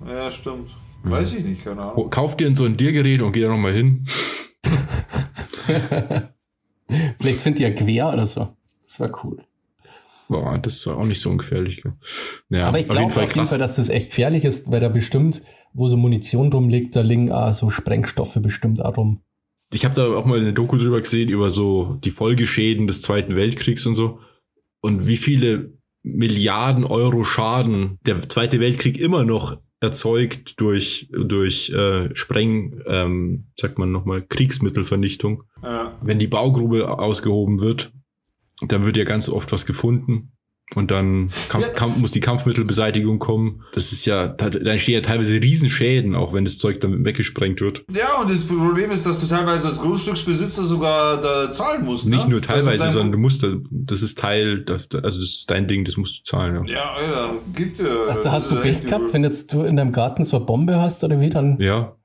Ja, stimmt. Weiß ja. ich nicht, keine Ahnung. Kauf dir so ein Diergerät und geh da nochmal hin. Vielleicht findet ihr quer oder so. Das war cool. Boah, das war auch nicht so ungefährlich. Ja, Aber ich glaube auf, auf jeden Fall, dass das echt gefährlich ist, weil da bestimmt, wo so Munition rumliegt, da liegen auch so Sprengstoffe bestimmt auch rum. Ich habe da auch mal eine Doku drüber gesehen, über so die Folgeschäden des Zweiten Weltkriegs und so. Und wie viele Milliarden Euro Schaden der Zweite Weltkrieg immer noch erzeugt durch, durch äh, Spreng, ähm, sagt man nochmal, Kriegsmittelvernichtung. Ja. Wenn die Baugrube ausgehoben wird dann wird ja ganz oft was gefunden und dann Kampf, ja. Kampf, muss die Kampfmittelbeseitigung kommen. Das ist ja, da entstehen ja teilweise Riesenschäden, auch wenn das Zeug dann weggesprengt wird. Ja, und das Problem ist, dass du teilweise als Grundstücksbesitzer sogar da zahlen musst. Nicht ne? nur teilweise, sondern du musst da, das ist Teil, das, also das ist dein Ding, das musst du zahlen. Ja, ja Alter, gibt ja. Ach, da hast du Pech gehabt, wenn jetzt du in deinem Garten so eine Bombe hast oder wie dann? Ja.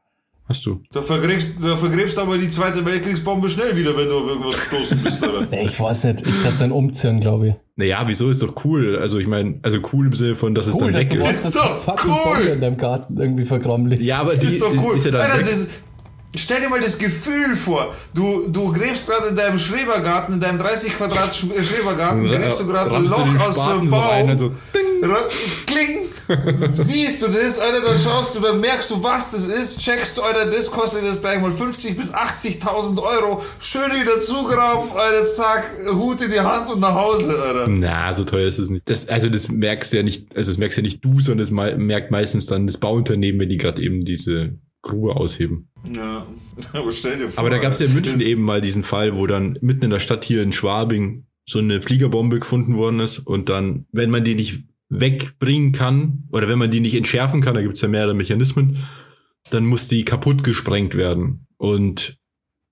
Hast du. Da vergräbst, da vergräbst aber die zweite Weltkriegsbombe schnell wieder, wenn du auf irgendwas gestoßen bist, oder? ich weiß nicht. Ich werde dann umziehen, glaube ich. Naja, wieso ist doch cool? Also ich meine, also cool im Sinne von, dass cool, es dann weg ist. Ist doch cool! Bombe in deinem Garten irgendwie vergraben liegt. Ja, aber die ist doch cool. Ist ja dann Alter, das, Stell dir mal das Gefühl vor. Du, du gräbst gerade in deinem Schrebergarten, in deinem 30 Quadrat Schrebergarten, gräbst du gerade ein Loch aus dem Baum. So Kling! Siehst du das, Alter, dann schaust du, dann merkst du, was das ist, checkst du, Alter, das kostet jetzt gleich mal 50 bis 80.000 Euro. Schön wieder zugraben, Alter, zack, Hut in die Hand und nach Hause, Alter. Na, so teuer ist es nicht. Das, also das merkst ja nicht, also das merkst ja nicht du, sondern das merkt meistens dann das Bauunternehmen, wenn die gerade eben diese Grube ausheben. Ja, aber stell dir vor. Aber da gab es ja in München eben mal diesen Fall, wo dann mitten in der Stadt hier in Schwabing so eine Fliegerbombe gefunden worden ist und dann, wenn man die nicht wegbringen kann oder wenn man die nicht entschärfen kann, da gibt es ja mehrere Mechanismen, dann muss die kaputt gesprengt werden. Und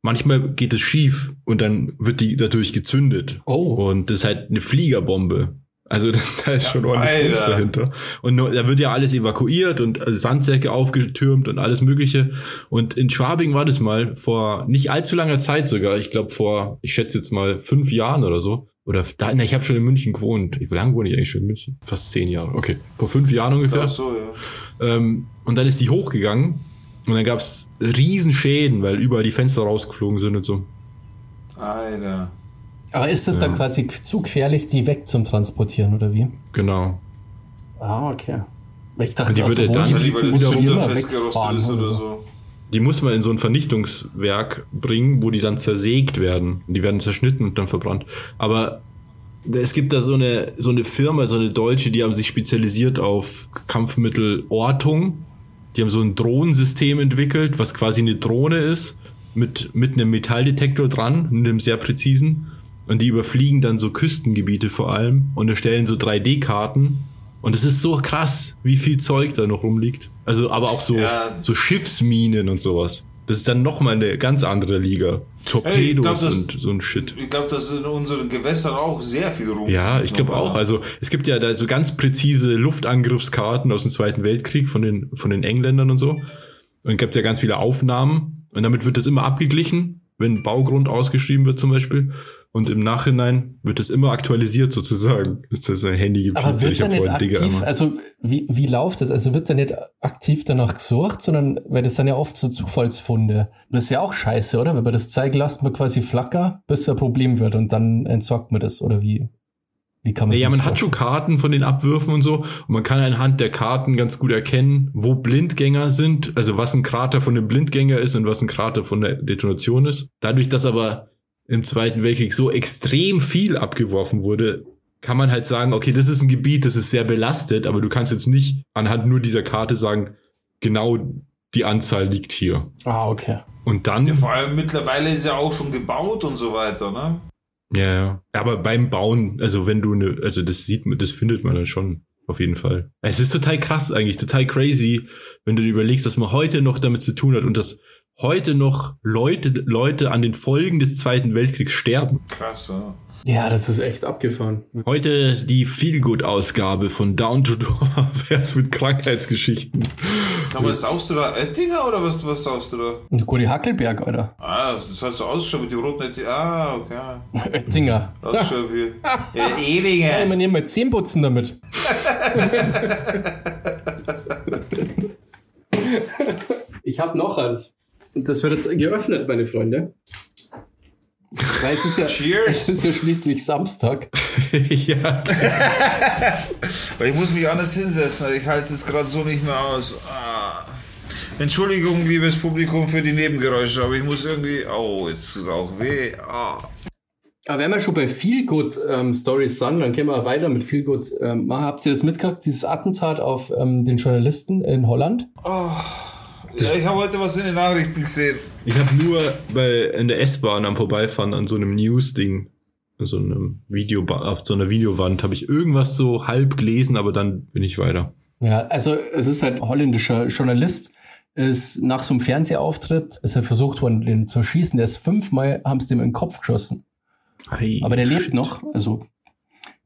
manchmal geht es schief und dann wird die dadurch gezündet. Oh. Und das ist halt eine Fliegerbombe. Also da ist schon ordentlich Fuß dahinter. Und da wird ja alles evakuiert und Sandsäcke aufgetürmt und alles Mögliche. Und in Schwabing war das mal vor nicht allzu langer Zeit sogar. Ich glaube vor, ich schätze jetzt mal fünf Jahren oder so. Oder da, na, ich habe schon in München gewohnt. Wie lange wohne ich eigentlich schon in München? Fast zehn Jahre. Okay, vor fünf Jahren ungefähr. Ach so, ja. Ähm, und dann ist die hochgegangen und dann gab es Riesenschäden, weil überall die Fenster rausgeflogen sind und so. Alter. Aber ist es dann quasi zu gefährlich, die weg zum Transportieren, oder wie? Genau. Ah, okay. Ich dachte, die würde dann ja, lieber immer wegfahren ist oder so. Die muss man in so ein Vernichtungswerk bringen, wo die dann zersägt werden. Die werden zerschnitten und dann verbrannt. Aber es gibt da so eine, so eine Firma, so eine deutsche, die haben sich spezialisiert auf Kampfmittelortung. Die haben so ein Drohnensystem entwickelt, was quasi eine Drohne ist, mit, mit einem Metalldetektor dran, einem sehr präzisen. Und die überfliegen dann so Küstengebiete vor allem und erstellen so 3D-Karten. Und es ist so krass, wie viel Zeug da noch rumliegt. Also, aber auch so, ja. so Schiffsminen und sowas. Das ist dann nochmal eine ganz andere Liga. Torpedos hey, glaub, das, und so ein Shit. Ich glaube, dass in unseren Gewässern auch sehr viel rum. Ja, ich glaube auch. Also es gibt ja da so ganz präzise Luftangriffskarten aus dem Zweiten Weltkrieg von den, von den Engländern und so. Und es gibt ja ganz viele Aufnahmen. Und damit wird das immer abgeglichen, wenn Baugrund ausgeschrieben wird zum Beispiel. Und im Nachhinein wird das immer aktualisiert sozusagen. Das ist ein Handy gibt. Aber wird da nicht aktiv, also wie, wie läuft das? Also wird da nicht aktiv danach gesucht, sondern, weil das dann ja oft so Zufallsfunde. Das ist ja auch scheiße, oder? Wenn man das zeigen lässt, man quasi flacker, bis ein Problem wird und dann entsorgt man das, oder wie? Wie kann man Ja, man hat schon Karten von den Abwürfen und so. Und man kann anhand der Karten ganz gut erkennen, wo Blindgänger sind. Also was ein Krater von dem Blindgänger ist und was ein Krater von der Detonation ist. Dadurch, dass aber im Zweiten Weltkrieg so extrem viel abgeworfen wurde, kann man halt sagen, okay, das ist ein Gebiet, das ist sehr belastet, aber du kannst jetzt nicht anhand nur dieser Karte sagen, genau die Anzahl liegt hier. Ah, okay. Und dann. Ja, vor allem mittlerweile ist ja auch schon gebaut und so weiter, ne? Ja, ja. Aber beim Bauen, also wenn du eine, also das sieht man, das findet man dann schon. Auf jeden Fall. Es ist total krass eigentlich, total crazy, wenn du dir überlegst, dass man heute noch damit zu tun hat und das heute noch Leute, Leute an den Folgen des Zweiten Weltkriegs sterben. Krass, ja. Ja, das ist echt abgefahren. Heute die Feelgood-Ausgabe von Down to Door. Wär's mit Krankheitsgeschichten. Aber saust du da Oettinger oder was, was saust du da? Guri Hackelberg, oder? Ah, das hat so ausgeschaut mit den roten Oettinger. Ah, okay. Oettinger. Das ist schon wie. Ja, Ehlinger. Ja, man nehmen mal Zähnputzen damit. ich habe noch eins. Das wird jetzt geöffnet, meine Freunde. Weil es ist ja, Cheers. Es ist ja schließlich Samstag. ja. Weil ich muss mich anders hinsetzen. Ich halte es gerade so nicht mehr aus. Ah. Entschuldigung, liebes Publikum, für die Nebengeräusche, aber ich muss irgendwie. Oh, jetzt ist es auch weh. Ah. Aber wenn wir schon bei Feelgood ähm, Stories sind, dann können wir weiter mit Feelgood ähm, machen. Habt ihr das mitgekriegt, dieses Attentat auf ähm, den Journalisten in Holland? Oh. Ja, ich habe heute was in den Nachrichten gesehen. Ich habe nur bei, in der S-Bahn am Vorbeifahren an so einem News-Ding, so einem Video, auf so einer Videowand, habe ich irgendwas so halb gelesen, aber dann bin ich weiter. Ja, also es ist halt holländischer Journalist, ist nach so einem Fernsehauftritt, ist er halt versucht worden, den zu schießen. Der ist fünfmal, haben sie dem in den Kopf geschossen. Hey, aber der shit. lebt noch, also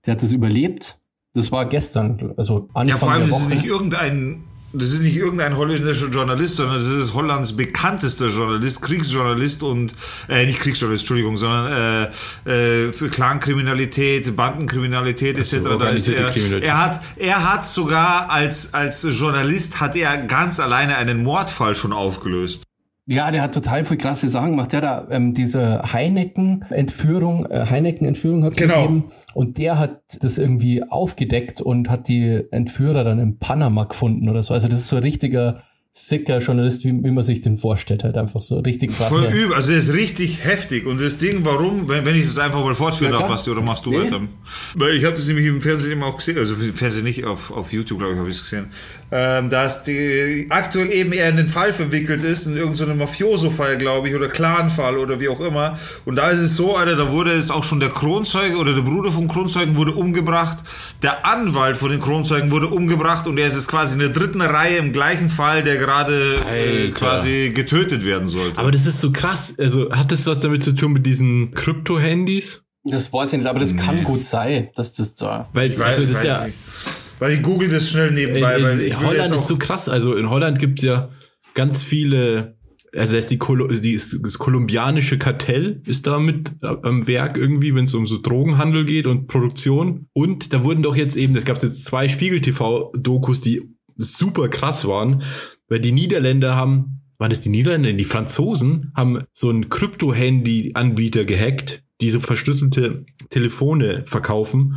der hat das überlebt. Das war gestern, also Anfang Ja, vor allem ist es nicht irgendein das ist nicht irgendein holländischer Journalist, sondern das ist Hollands bekanntester Journalist, Kriegsjournalist und, äh, nicht Kriegsjournalist, Entschuldigung, sondern äh, äh, für Clankriminalität, Bandenkriminalität etc. Also da ist er, er hat, er hat sogar als, als Journalist hat er ganz alleine einen Mordfall schon aufgelöst. Ja, der hat total viel krasse Sachen gemacht. Der da ähm, diese Heineken-Entführung, äh, Heineken-Entführung hat es genau. gegeben. Und der hat das irgendwie aufgedeckt und hat die Entführer dann in Panama gefunden oder so. Also das ist so ein richtiger sicker Journalist, wie, wie man sich den vorstellt, halt einfach so richtig krass. Voll übel, also das ist richtig heftig. Und das Ding, warum, wenn, wenn ich das einfach mal fortführen darf, Basti, oder machst du nee. weiter? Weil ich habe das nämlich im Fernsehen immer auch gesehen, also im Fernsehen nicht, auf, auf YouTube, glaube ich, habe ich es gesehen, ähm, dass die aktuell eben eher in den Fall verwickelt ist, in irgendeinem Mafioso-Fall, glaube ich, oder Clan-Fall oder wie auch immer. Und da ist es so, Alter, da wurde es auch schon der Kronzeuge oder der Bruder vom Kronzeugen wurde umgebracht, der Anwalt von den Kronzeugen wurde umgebracht und er ist jetzt quasi in der dritten Reihe im gleichen Fall, der gerade äh, quasi getötet werden sollte. Aber das ist so krass. Also hat das was damit zu tun mit diesen Krypto-Handys? Das weiß ich nicht, aber das nee. kann gut sein, dass das da. Weil, weiß, also das ja. Weil ich google das schnell nebenbei. In, weil ich Holland ist so krass. Also in Holland gibt es ja ganz viele. Also das, die, die, das kolumbianische Kartell ist da mit am Werk irgendwie, wenn es um so Drogenhandel geht und Produktion. Und da wurden doch jetzt eben, es gab jetzt zwei Spiegel-TV-Dokus, die super krass waren. Weil die Niederländer haben, waren das die Niederländer? Die Franzosen haben so einen Krypto-Handy-Anbieter gehackt, die so verschlüsselte Telefone verkaufen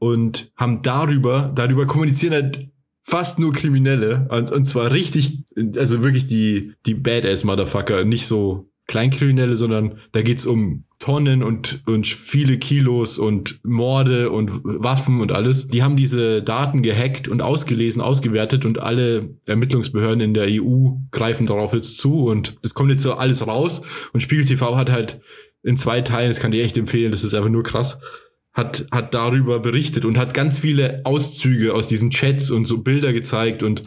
und haben darüber, darüber kommunizieren halt fast nur Kriminelle und, und zwar richtig, also wirklich die, die Badass-Motherfucker, nicht so Kleinkriminelle, sondern da geht's um Tonnen und, und viele Kilos und Morde und Waffen und alles. Die haben diese Daten gehackt und ausgelesen, ausgewertet und alle Ermittlungsbehörden in der EU greifen darauf jetzt zu und es kommt jetzt so alles raus und Spiegel TV hat halt in zwei Teilen, das kann ich echt empfehlen, das ist einfach nur krass, hat, hat darüber berichtet und hat ganz viele Auszüge aus diesen Chats und so Bilder gezeigt und,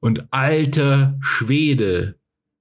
und alter Schwede,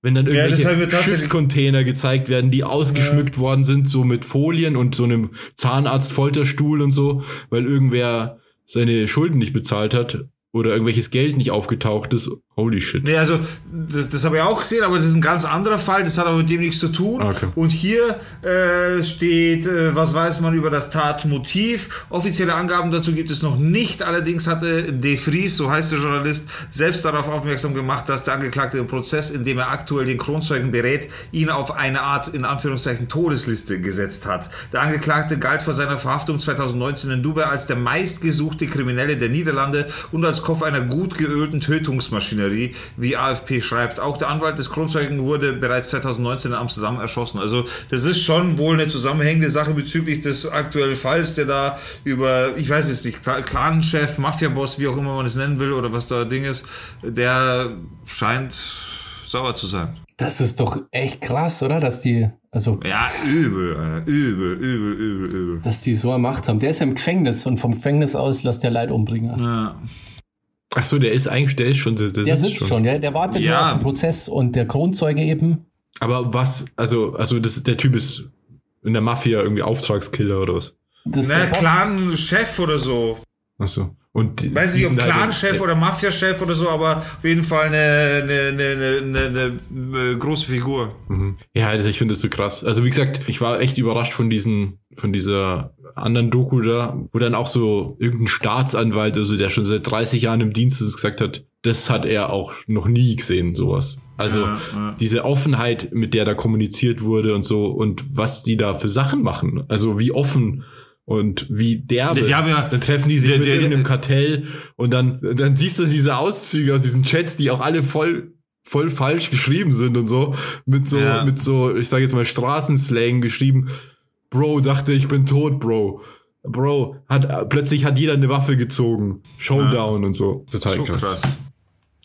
wenn dann irgendwelche ja, Schiffscontainer gezeigt werden, die ausgeschmückt ja. worden sind, so mit Folien und so einem Zahnarzt-Folterstuhl und so, weil irgendwer seine Schulden nicht bezahlt hat oder irgendwelches Geld nicht aufgetaucht ist. Holy shit. Nee, also das, das habe ich auch gesehen, aber das ist ein ganz anderer Fall, das hat aber mit dem nichts zu tun. Ah, okay. Und hier äh, steht, äh, was weiß man über das Tatmotiv. Offizielle Angaben dazu gibt es noch nicht. Allerdings hatte De Vries, so heißt der Journalist, selbst darauf aufmerksam gemacht, dass der Angeklagte im Prozess, in dem er aktuell den Kronzeugen berät, ihn auf eine Art, in Anführungszeichen, Todesliste gesetzt hat. Der Angeklagte galt vor seiner Verhaftung 2019 in Dubai als der meistgesuchte Kriminelle der Niederlande und als Kopf einer gut geölten Tötungsmaschinerie, wie AFP schreibt. Auch der Anwalt des Kronzeugen wurde bereits 2019 in Amsterdam erschossen. Also das ist schon wohl eine zusammenhängende Sache bezüglich des aktuellen Falls, der da über, ich weiß es nicht, Clanchef, Mafiaboss, wie auch immer man es nennen will oder was da Ding ist, der scheint sauer zu sein. Das ist doch echt krass, oder? Dass die, also. Ja, übel, übel, übel, übel, übel. Dass die so eine Macht haben. Der ist ja im Gefängnis und vom Gefängnis aus lässt der Leid umbringen. Ja. Ach so, der ist eigentlich, der ist schon, der, der sitzt, schon. schon, ja, der wartet ja. nur auf den Prozess und der Kronzeuge eben. Aber was, also, also das, der Typ ist in der Mafia irgendwie Auftragskiller oder was? Das Na, Clan-Chef oder so. Ach so. Und Weiß nicht, ob Clan-Chef halt, oder Mafia-Chef oder so, aber auf jeden Fall eine, eine, eine, eine, eine große Figur. Mhm. Ja, also ich finde das so krass. Also wie gesagt, ich war echt überrascht von diesen, von dieser anderen Doku da, wo dann auch so irgendein Staatsanwalt, also der schon seit 30 Jahren im Dienst ist, gesagt hat, das hat er auch noch nie gesehen, sowas. Also ja, ja. diese Offenheit, mit der da kommuniziert wurde und so und was die da für Sachen machen. Also wie offen und wie derbe. Die haben ja, dann treffen die sich die, mit irgendeinem Kartell und dann, dann siehst du diese Auszüge aus diesen Chats, die auch alle voll voll falsch geschrieben sind und so mit so ja. mit so ich sage jetzt mal Straßenslang geschrieben. Bro dachte ich bin tot, Bro. Bro hat plötzlich hat jeder eine Waffe gezogen. Showdown ja. und so. Total so krass. krass.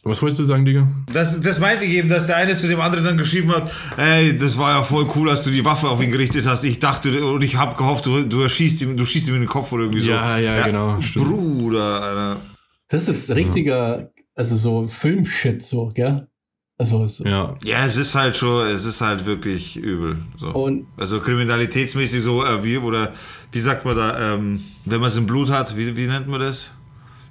Was wolltest du sagen, Digga? Das, das meinte ich eben, dass der eine zu dem anderen dann geschrieben hat, ey, das war ja voll cool, als du die Waffe auf ihn gerichtet hast. Ich dachte und ich habe gehofft, du, du schießt ihm, du schießt ihm in den Kopf oder irgendwie so. Ja, ja, ja genau. Stimmt. Bruder, Alter. Das ist richtiger, also so Filmshit so, gell? Also so. ja. ja, es ist halt schon, es ist halt wirklich übel. So. Und also kriminalitätsmäßig so, äh, wie, oder wie sagt man da, ähm, wenn man es im Blut hat, wie, wie nennt man das?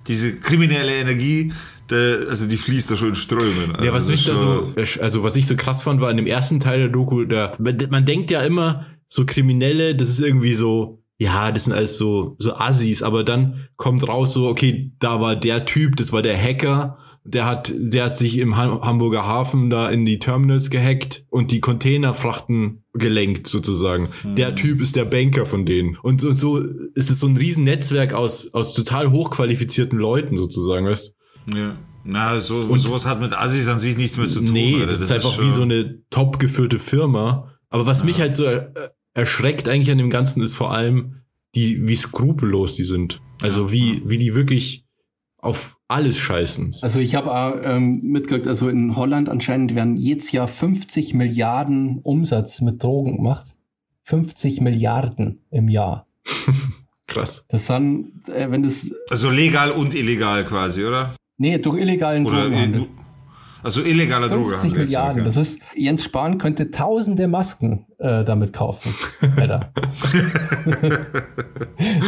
Diese kriminelle Energie, der, also die fließt da schon in Strömen. Also ja, was ich da so, also was ich so krass fand, war in dem ersten Teil der Doku, da, man denkt ja immer, so Kriminelle, das ist irgendwie so, ja, das sind alles so, so Assis, aber dann kommt raus so, okay, da war der Typ, das war der Hacker, der hat, der hat sich im Hamburger Hafen da in die Terminals gehackt und die Containerfrachten gelenkt sozusagen. Mhm. Der Typ ist der Banker von denen. Und so, so ist es so ein Riesennetzwerk aus, aus total hochqualifizierten Leuten sozusagen, weißt ja. Na, so, und sowas hat mit Assis an sich nichts mehr zu tun. Nee, das, das, ist einfach ist wie so eine top geführte Firma. Aber was ja. mich halt so erschreckt eigentlich an dem Ganzen ist vor allem, die, wie skrupellos die sind. Also ja. wie, wie die wirklich auf alles scheißen. Also ich habe ähm, mitgekriegt, also in Holland anscheinend werden jedes Jahr 50 Milliarden Umsatz mit Drogen gemacht. 50 Milliarden im Jahr. Krass. Das dann, äh, wenn das. Also legal und illegal quasi, oder? Nee, durch illegalen Oder Drogenhandel. Also illegaler 50 Drogenhandel. 50 Milliarden. Das ist, Jens Spahn könnte tausende Masken äh, damit kaufen. Alter.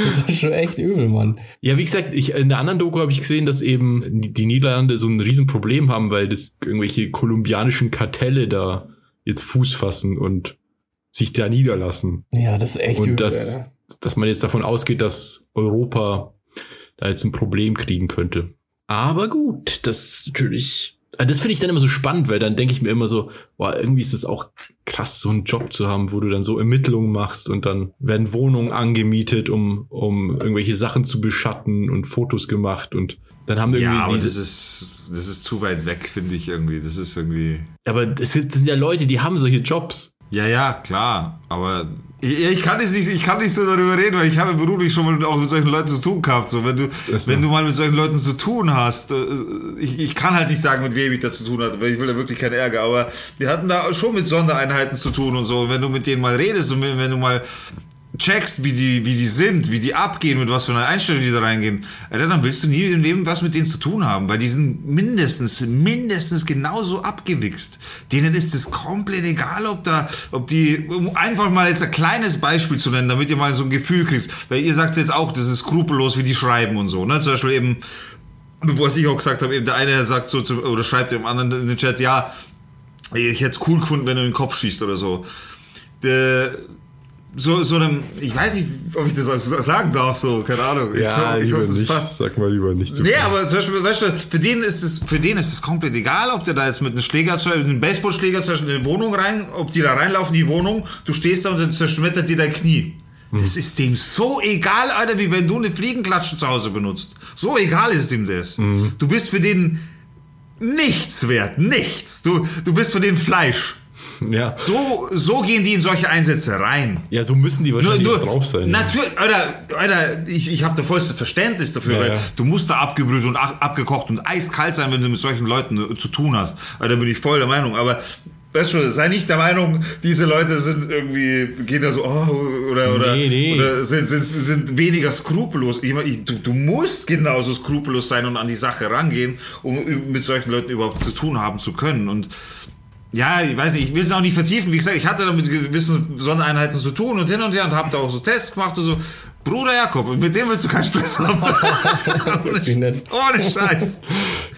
das ist schon echt übel, Mann. Ja, wie gesagt, ich, in der anderen Doku habe ich gesehen, dass eben die Niederlande so ein Riesenproblem haben, weil das irgendwelche kolumbianischen Kartelle da jetzt Fuß fassen und sich da niederlassen. Ja, das ist echt und übel. Dass, dass man jetzt davon ausgeht, dass Europa da jetzt ein Problem kriegen könnte. Aber gut, das natürlich. Also das finde ich dann immer so spannend, weil dann denke ich mir immer so, boah, irgendwie ist es auch krass, so einen Job zu haben, wo du dann so Ermittlungen machst und dann werden Wohnungen angemietet, um, um irgendwelche Sachen zu beschatten und Fotos gemacht und dann haben wir irgendwie. Ja, aber das ist, das ist zu weit weg, finde ich irgendwie. Das ist irgendwie. Aber sind, das sind ja Leute, die haben solche Jobs. Ja, ja, klar. Aber ich, kann nicht, ich kann nicht so darüber reden, weil ich habe beruflich schon mal auch mit solchen Leuten zu tun gehabt. So, wenn du, so. wenn du mal mit solchen Leuten zu tun hast, äh, ich, ich kann halt nicht sagen, mit wem ich das zu tun hatte, weil ich will da wirklich keinen Ärger. Aber wir hatten da schon mit Sondereinheiten zu tun und so. Und wenn du mit denen mal redest und wenn, wenn du mal checkst, wie die, wie die sind, wie die abgehen, mit was für einer Einstellung die da reingehen, dann willst du nie im Leben was mit denen zu tun haben, weil die sind mindestens, mindestens genauso abgewichst. Denen ist es komplett egal, ob da, ob die, um einfach mal jetzt ein kleines Beispiel zu nennen, damit ihr mal so ein Gefühl kriegt, weil ihr sagt jetzt auch, das ist skrupellos, wie die schreiben und so, ne, zum Beispiel eben, was ich auch gesagt habe, eben der eine sagt so, zu, oder schreibt dem anderen in den Chat, ja, ich hätte es cool gefunden, wenn du in den Kopf schießt oder so. Der, so, so einem, ich weiß nicht, ob ich das auch sagen darf, so, keine Ahnung. Ich, Ja, glaub, ich hoffe, das nicht. passt. Sag mal lieber nicht zu Nee, viel. aber zum Beispiel, weißt du, für den ist es, für den ist es komplett egal, ob der da jetzt mit einem Schläger, einem Baseballschläger zum Beispiel in die Wohnung rein, ob die da reinlaufen, in die Wohnung, du stehst da und dann zerschmettert dir dein Knie. Das ist dem so egal, Alter, wie wenn du eine Fliegenklatsche zu Hause benutzt. So egal ist ihm das. Du bist für den nichts wert, nichts. Du, du bist für den Fleisch. Ja. So, so gehen die in solche Einsätze rein. ja, so müssen die wahrscheinlich auch drauf sein. Natürlich, Alter, Alter, ich, ich habe da vollstes Verständnis dafür, Ja, weil ja. du musst da abgebrüht und ab- abgekocht und eiskalt sein, wenn du mit solchen Leuten äh, zu tun hast. Alter, bin ich voll der Meinung. Aber weißt du, sei nicht der Meinung, diese Leute sind irgendwie, gehen da so, oh, oder, oder, Nee, nee. oder sind, sind, sind weniger skrupellos. Ich, meine, ich, du, du musst genauso skrupellos sein und an die Sache rangehen, um mit solchen Leuten überhaupt zu tun haben zu können. Und ja, ich weiß nicht, ich will es auch nicht vertiefen. Wie gesagt, ich hatte da mit gewissen Sondereinheiten zu tun und hin und her und habe da auch so Tests gemacht und so. Bruder Jakob, mit dem willst du keinen Stress haben. Nicht. Ohne Scheiß.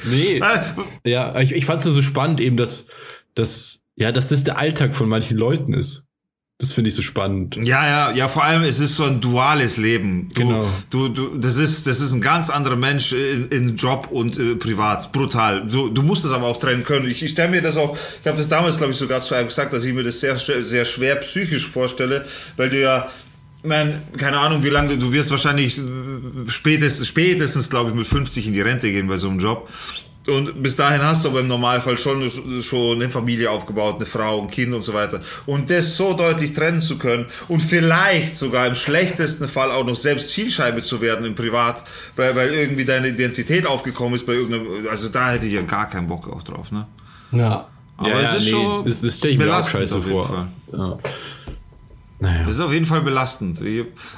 Nee. Äh, Ja, ich, ich fand es so spannend eben, dass, dass, ja, dass das der Alltag von manchen Leuten ist. Das finde ich so spannend. Ja, ja, ja, vor allem es ist so ein duales Leben. Du, Genau. Du, du, das ist, das ist ein ganz anderer Mensch in, in Job und äh, privat. Brutal. Du, du musst es aber auch trennen können. Ich, ich stelle mir das auch, ich habe das damals, glaube ich, sogar zu einem gesagt, dass ich mir das sehr, schwer- sehr schwer psychisch vorstelle, weil du ja, mein, keine Ahnung, wie lange du, du wirst wahrscheinlich äh, spätestens, spätestens, glaube ich, mit 50 in die Rente gehen bei so einem Job. Und bis dahin hast du aber im Normalfall schon, schon eine Familie aufgebaut, eine Frau, ein Kind und so weiter. Und das so deutlich trennen zu können und vielleicht sogar im schlechtesten Fall auch noch selbst Zielscheibe zu werden im Privat, weil, weil irgendwie deine Identität aufgekommen ist bei irgendeinem, also da hätte ich ja gar keinen Bock auch drauf, ne? Ja. Aber ja, es ja, ist nee, schon das, das stelle ich mir auch belastend scheiße auf jeden vor. Fall. Ja. Naja. Das ist auf jeden Fall belastend.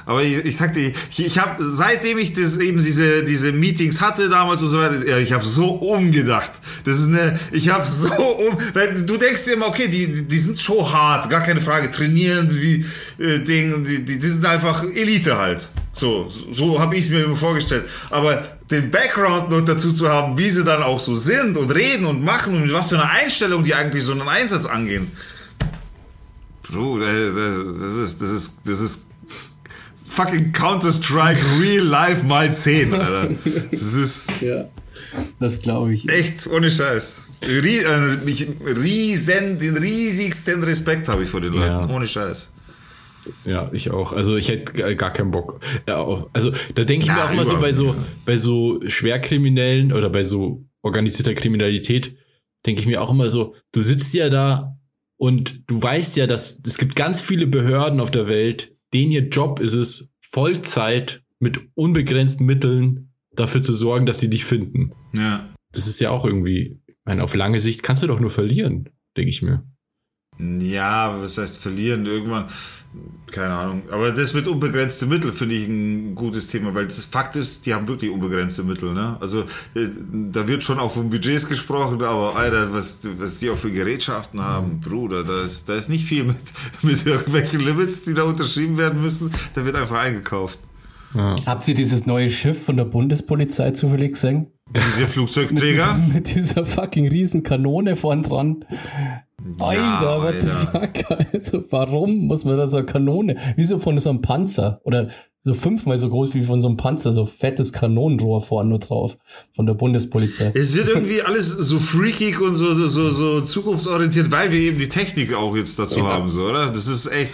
Aber ich, ich sagte, ich, ich habe seitdem ich das eben diese diese Meetings hatte damals und so weiter, ja, ich habe so umgedacht. Das ist eine, ich habe so um, weil du denkst dir immer, okay, die die sind schon hart, gar keine Frage, trainieren wie äh, Ding, die, die sind einfach Elite halt. So so habe ich es mir immer vorgestellt. Aber den Background noch dazu zu haben, wie sie dann auch so sind und reden und machen und mit was für einer Einstellung die eigentlich so einen Einsatz angehen. Bro, äh, das ist, das ist, das ist fucking Counter-Strike Real Life mal 10, Alter. Das ist Ja. Das glaube ich. echt ohne Scheiß. Rie, äh, ich, riesen, den riesigsten Respekt habe ich vor den Leuten. Ja. Ohne Scheiß. Ja, ich auch. Also ich hätte gar- keinen Bock. Ja, auch. Also da denke ich Ja, mir auch immer so bei so bei so Schwerkriminellen oder bei so organisierter Kriminalität denke ich mir auch immer so, du sitzt ja da und du weißt ja, dass es gibt ganz viele Behörden auf der Welt, denen ihr Job ist es Vollzeit mit unbegrenzten Mitteln dafür zu sorgen, dass sie dich finden. Ja. Das ist ja auch irgendwie, ich meine, auf lange Sicht kannst du doch nur verlieren, denke ich mir. Ja, was heißt verlieren? Irgendwann, keine Ahnung. Aber das mit unbegrenzte Mittel finde ich ein gutes Thema, weil das Fakt ist, die haben wirklich unbegrenzte Mittel. Ne? Also äh, da wird schon auch von Budgets gesprochen, aber Alter, was, was die auch für Gerätschaften haben, Bruder, da ist, da ist nicht viel mit, mit irgendwelchen Limits, die da unterschrieben werden müssen. Da wird einfach eingekauft. Ja. Habt ihr dieses neue Schiff von der Bundespolizei zufällig gesehen? Diese Flugzeugträger. Mit dieser fucking riesen Kanone vorn dran. Alter, what the fuck? Also, warum muss man da so eine Kanone? Wieso von so einem Panzer? Oder so fünfmal so groß wie von so einem Panzer, so fettes Kanonenrohr vorne nur drauf. Von der Bundespolizei. Es wird irgendwie alles so freakig und so, so, so, so zukunftsorientiert, weil wir eben die Technik auch jetzt dazu Ja. haben, so, oder? Das ist echt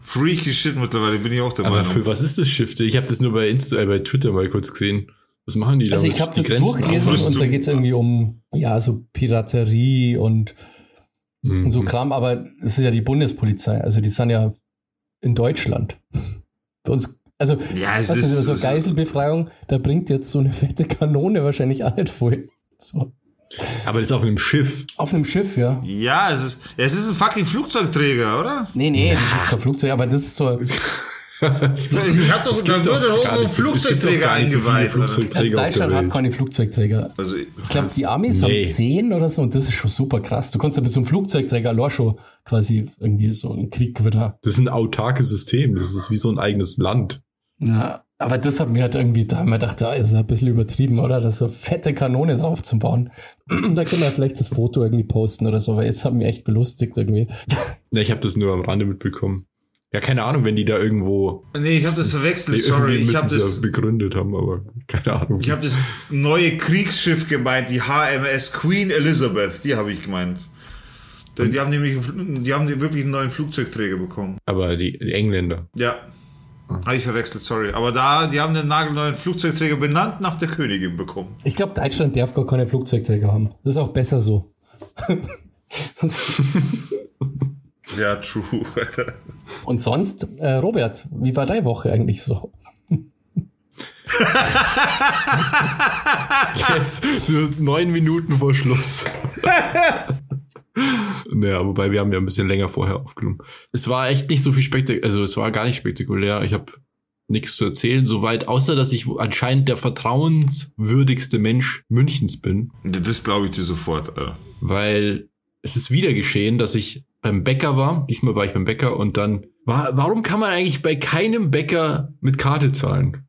freaky shit mittlerweile, bin ich auch der Aber Meinung. für was ist das Schiff? Ich habe das nur bei Insta, äh, bei Twitter mal kurz gesehen. Was machen die da? Also ich habe Die das Grenzen durchgelesen und da geht es irgendwie um ja so Piraterie und, Mhm. und so Kram, aber es ist ja die Bundespolizei, also die sind ja in Deutschland. Bei uns, also Ja, es was ist- ist so Geiselbefreiung, da bringt jetzt so eine fette Kanone wahrscheinlich auch nicht voll. So. Aber das ist auf einem Schiff. Auf einem Schiff, ja. Ja, es ist, ja, es ist ein fucking Flugzeugträger, oder? Nee, nee, das ist kein Flugzeug, aber das ist so. ich hab doch, da wird doch ein Flugzeugträger eingeweiht. Flugzeugträger also Deutschland hat keine Flugzeugträger. Also, ich glaube, die Amis nee. haben zehn oder so und das ist schon super krass. Du kannst ja mit so einem Flugzeugträger allein schon quasi irgendwie so einen Krieg wieder. Das ist ein autarkes System. Das ist wie so ein eigenes Land. Ja, aber das hat mir halt irgendwie, da haben wir gedacht, da ist ein bisschen übertrieben, oder? Da so fette Kanone drauf zu bauen. da können wir vielleicht das Foto irgendwie posten oder so, weil jetzt haben wir echt belustigt irgendwie. Ja, ich habe das nur am Rande mitbekommen. Ja, keine Ahnung, wenn die da irgendwo. Nee, ich habe das verwechselt, nee, sorry. Ich habe das ja begründet haben, aber keine Ahnung. Ich habe das neue Kriegsschiff gemeint, die HMS Queen Elizabeth, die habe ich gemeint. Die, die haben nämlich, die haben wirklich einen neuen Flugzeugträger bekommen. Aber die, die Engländer. Ja. Ah. Habe ich verwechselt, sorry. Aber da, die haben den nagelneuen Flugzeugträger benannt nach der Königin bekommen. Ich glaube, Deutschland darf gar keine Flugzeugträger haben. Das ist auch besser so. Ja, true. Und sonst, äh, Robert, wie war deine Woche eigentlich so? Jetzt so neun Minuten vor Schluss. naja, wobei wir haben ja ein bisschen länger vorher aufgenommen. Es war echt nicht so viel spektakulär, also es war gar nicht spektakulär. Ich habe nichts zu erzählen, soweit, außer dass ich anscheinend der vertrauenswürdigste Mensch Münchens bin. Das glaube ich dir sofort. Alter. Weil es ist wieder geschehen, dass ich beim Bäcker war. Diesmal war ich beim Bäcker und dann war, warum kann man eigentlich bei keinem Bäcker mit Karte zahlen?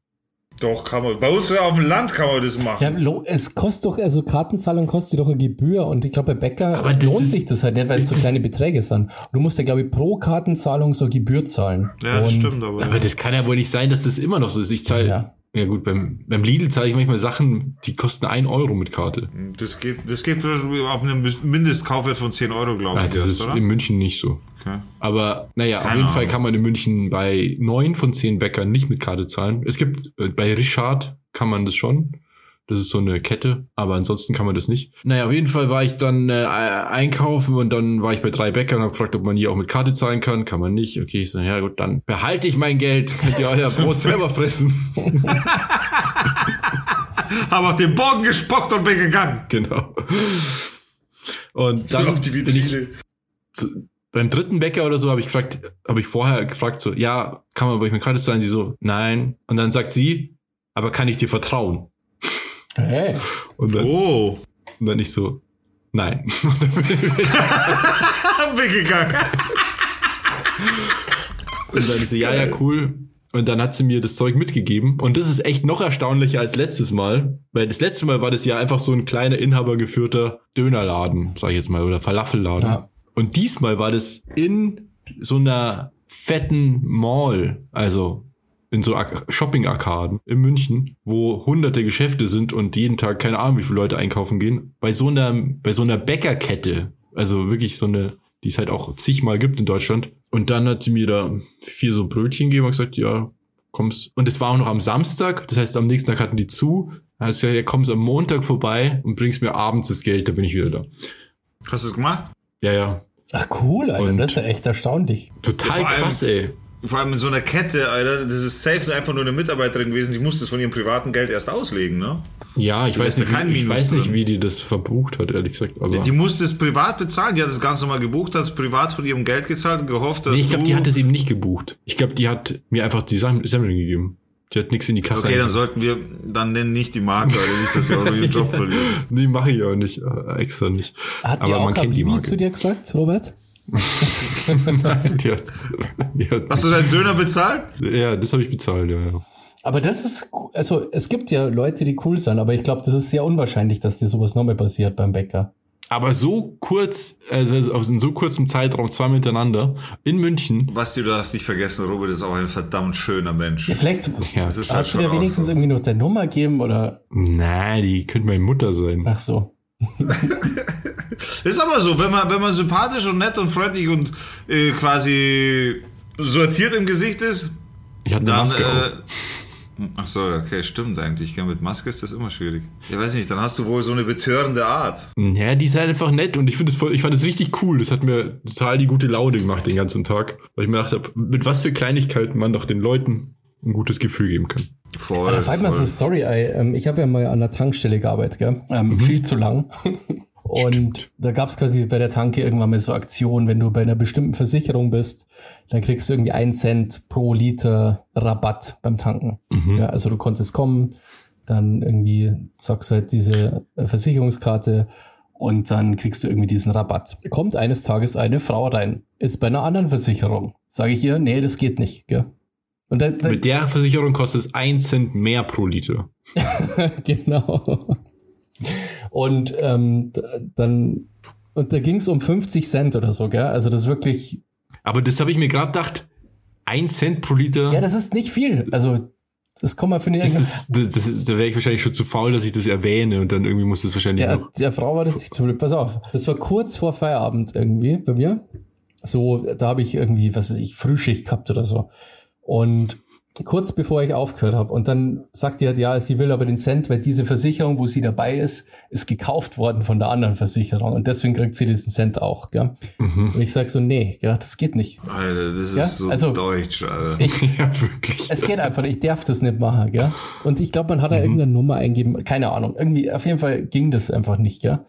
Doch, kann man. Bei uns auf dem Land kann man das machen. Ja, es kostet doch, also Kartenzahlung kostet doch eine Gebühr und ich glaube, bei Bäcker Aber lohnt ist, sich das halt nicht, weil es so kleine Beträge sind. du musst ja, glaube ich, pro Kartenzahlung so Gebühr zahlen. Ja, das stimmt aber. Aber ja. das kann ja wohl nicht sein, dass das immer noch so ist. Ich zahle ja. Ja gut, beim, beim Lidl zahle ich manchmal Sachen, die kosten ein Euro mit Karte. Das geht, das geht ab einem Mindestkaufwert von 10 Euro, glaube ich. Ah, das ist oder? in München nicht so. Okay. Aber naja, Keine auf jeden Ahnung. Fall kann man in München bei neun von zehn Bäckern nicht mit Karte zahlen. Es gibt, äh, bei Richard kann man das schon. Das ist so eine Kette, aber ansonsten kann man das nicht. Naja, auf jeden Fall war ich dann äh, einkaufen und dann war ich bei drei Bäckern und habe gefragt, ob man hier auch mit Karte zahlen kann. Kann man nicht. Okay, ich so, ja gut, dann behalte ich mein Geld. Könnt ihr euer Brot selber fressen. Habe auf den Boden gespuckt und bin gegangen. Genau. Und dann bin ich zu, beim dritten Bäcker oder so habe ich gefragt, habe ich vorher gefragt so, ja, kann man bei euch mit Karte zahlen? Sie so, nein. Und dann sagt sie, aber kann ich dir vertrauen? Hey. Und dann, oh. Und dann ich so, nein. Und dann bin ich gegangen. Und dann ist sie, ja, ja, cool. Und dann hat sie mir das Zeug mitgegeben. Und das ist echt noch erstaunlicher als letztes Mal. Weil das letzte Mal war das ja einfach so ein kleiner inhabergeführter Dönerladen, sag ich jetzt mal, oder Falafelladen. Ja. Und diesmal war das in so einer fetten Mall. Also in so Shopping-Arkaden in München, wo hunderte Geschäfte sind und jeden Tag keine Ahnung, wie viele Leute einkaufen gehen. Bei so einer, bei so einer Bäckerkette, also wirklich so eine, die es halt auch zigmal gibt in Deutschland. Und dann hat sie mir da vier so Brötchen gegeben und gesagt, ja, kommst. Und es war auch noch am Samstag, das heißt, am nächsten Tag hatten die zu. Da heißt ja, ja, kommst am Montag vorbei und bringst mir abends das Geld, da bin ich wieder da. Hast du es gemacht? Ja, ja. Ach cool, Alter, und das ist ja echt erstaunlich. Total krass, ey. Vor allem in so einer Kette, Alter, das ist safe einfach nur eine Mitarbeiterin gewesen, die musste es von ihrem privaten Geld erst auslegen, ne? Ja, ich, weiß nicht, wie, ich weiß nicht, wie die das verbucht hat, ehrlich gesagt. Aber die, die musste es privat bezahlen, die hat das ganz normal gebucht, hat es privat von ihrem Geld gezahlt und gehofft, dass. Nee, ich glaube, die hat es eben nicht gebucht. Ich glaube, die hat mir einfach die Semmeln gegeben. Die hat nichts in die Kasse. Okay, dann sollten wir dann nennen nicht die Marke, oder nicht, dass sie auch ihren Job verlieren. Nee, mache ich auch nicht, äh, extra nicht. Hat Aber die auch man kennt die Marke. zu dir gesagt, Robert? Nein, die hat, die hat Hast du deinen Döner bezahlt? Ja, das habe ich bezahlt, ja, ja. Aber das ist, also es gibt ja Leute, die cool sind, aber ich glaube, das ist sehr unwahrscheinlich, dass dir sowas nochmal passiert beim Bäcker. Aber so kurz, also in so kurzem Zeitraum, zwei miteinander, in München. Was du darfst nicht vergessen, Robert ist auch ein verdammt schöner Mensch. Ja, vielleicht ja. Das ist hast halt du dir wenigstens so. irgendwie noch deine Nummer geben oder? Nein, die könnte meine Mutter sein. Ach so. ist aber so, wenn man, wenn man sympathisch und nett und freundlich und äh, quasi sortiert im Gesicht ist. Ich hatte eine Maske äh, auf. Ach so, okay, stimmt eigentlich. Mit Maske ist das immer schwierig. Ja, weiß nicht, dann hast du wohl so eine betörende Art. Ja, die ist halt einfach nett und ich finde ich fand es richtig cool. Das hat mir total die gute Laune gemacht den ganzen Tag, weil ich mir gedacht habe, mit was für Kleinigkeiten man doch den Leuten ein gutes Gefühl geben kann. Voll. Da fällt mir so eine Story ein. Ähm, ich habe ja mal an der Tankstelle gearbeitet, gell? Ähm, mhm. Viel zu lang. Und Stimmt. da gab es quasi bei der Tanke irgendwann mal so Aktionen, wenn du bei einer bestimmten Versicherung bist, dann kriegst du irgendwie einen Cent pro Liter Rabatt beim Tanken. Mhm. Ja, also du konntest kommen, dann irgendwie sagst du halt diese äh, Versicherungskarte und dann kriegst du irgendwie diesen Rabatt. Kommt eines Tages eine Frau rein, ist bei einer anderen Versicherung. Sage ich ihr, nee, das geht nicht. Gell? Und da, da, Mit der Versicherung kostet es ein Cent mehr pro Liter. genau. Und ähm, dann und da ging es um 50 Cent oder so, gell? Also das ist wirklich. Aber das habe ich mir gerade gedacht. Ein Cent pro Liter. Ja, das ist nicht viel. Also das kann man für eine das, das, das, Da wäre ich wahrscheinlich schon zu faul, dass ich das erwähne und dann irgendwie muss das wahrscheinlich ja, noch. Der Frau war das nicht zum Glück. Pass auf. Das war kurz vor Feierabend irgendwie bei mir. So, da habe ich irgendwie, was weiß ich, Frühschicht gehabt oder so. Und kurz bevor ich aufgehört habe. Und dann sagt die halt, ja, sie will aber den Cent, weil diese Versicherung, wo sie dabei ist, ist gekauft worden von der anderen Versicherung. Und deswegen kriegt sie diesen Cent auch. Gell? Mhm. Und ich sag so, nee, ja, das geht nicht. Alter, das ja? ist so also, deutsch, Alter. Ich, ja, wirklich. Es geht einfach, ich darf das nicht machen. Gell? Und ich glaube, man hat da mhm. irgendeine Nummer eingeben, keine Ahnung. Irgendwie, auf jeden Fall ging das einfach nicht. Gell?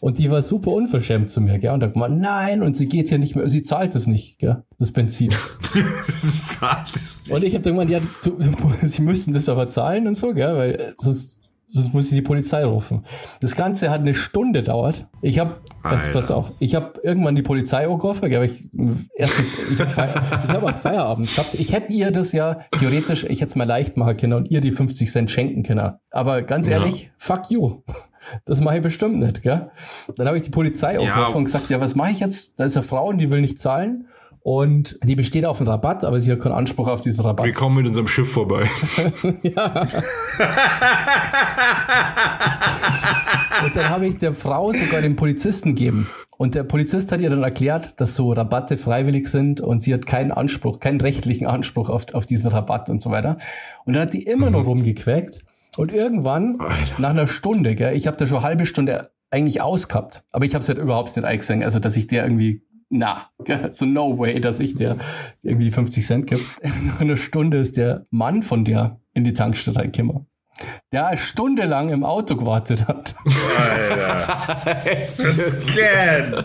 Und die war super unverschämt zu mir. Gell? Und da gemeint, nein, und sie geht hier nicht mehr, sie zahlt es nicht. Gell? Das Benzin. nicht. Und ich habe gemeint, ja, du, sie müssen das aber zahlen und so, gell, weil äh, sonst, sonst muss ich die Polizei rufen. Das Ganze hat eine Stunde dauert. Ich habe, jetzt pass auf, ich habe irgendwann die Polizei angerufen, gell, ich erstes, ich habe Feier, hab auch Feierabend gehabt. Ich hätte ihr das ja theoretisch, ich hätte es mal leicht machen können und ihr die 50 Cent schenken können. Aber ganz ehrlich, ja. fuck you. Das mache ich bestimmt nicht, gell? Dann habe ich die Polizei ja. aufgerufen und gesagt, ja, was mache ich jetzt? Da ist eine Frau und die will nicht zahlen. Und die besteht auf einen Rabatt, aber sie hat keinen Anspruch auf diesen Rabatt. Wir kommen mit unserem Schiff vorbei. ja. und dann habe ich der Frau sogar den Polizisten gegeben. Und der Polizist hat ihr dann erklärt, dass so Rabatte freiwillig sind und sie hat keinen Anspruch, keinen rechtlichen Anspruch auf, auf diesen Rabatt und so weiter. Und dann hat die immer mhm. noch rumgequäkt. Und irgendwann, Alter. nach einer Stunde, gell, ich habe da schon eine halbe Stunde eigentlich ausgehabt, aber ich habe es halt überhaupt nicht eingesehen, also dass ich der irgendwie na, so no way, dass ich dir irgendwie 50 Cent gebe. Nach einer Stunde ist der Mann von der in die Tankstelle reingekommen der stundenlang im Auto gewartet hat. Alter. Scan.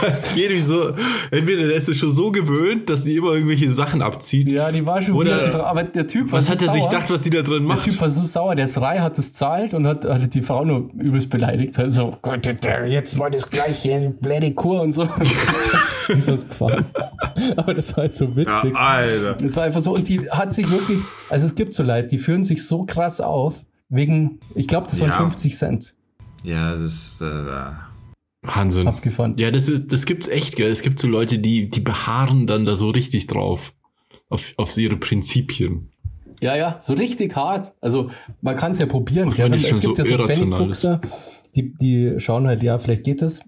Was geht wie so? Entweder der ist es schon so gewöhnt, dass die immer irgendwelche Sachen abzieht. Ja, die war schon Oder, wieder, aber der Typ war Was so hat er sauer. sich gedacht, was die da drin macht? Der Typ war so sauer, der Srei hat es zahlt und hat, hat die Frau nur übelst beleidigt. Also, Gott, jetzt mal das gleiche, blöde Kur und so. ist das gefahren. Aber das war halt so witzig. Ja, Alter. Das war einfach so. Und die hat sich wirklich, also es gibt so Leute, die führen sich so krass auf, wegen, ich glaube, das waren ja. 50 Cent. Ja, das ist äh, Wahnsinn. Abgefahren. Ja, das, ist, das gibt's echt, gell. Es gibt so Leute, die, die beharren dann da so richtig drauf. Auf, auf ihre Prinzipien. Ja, ja, so richtig hart. Also man kann es ja probieren. Ja, es gibt so ja so Pfennigfuchser, die, die schauen halt, ja, vielleicht geht das.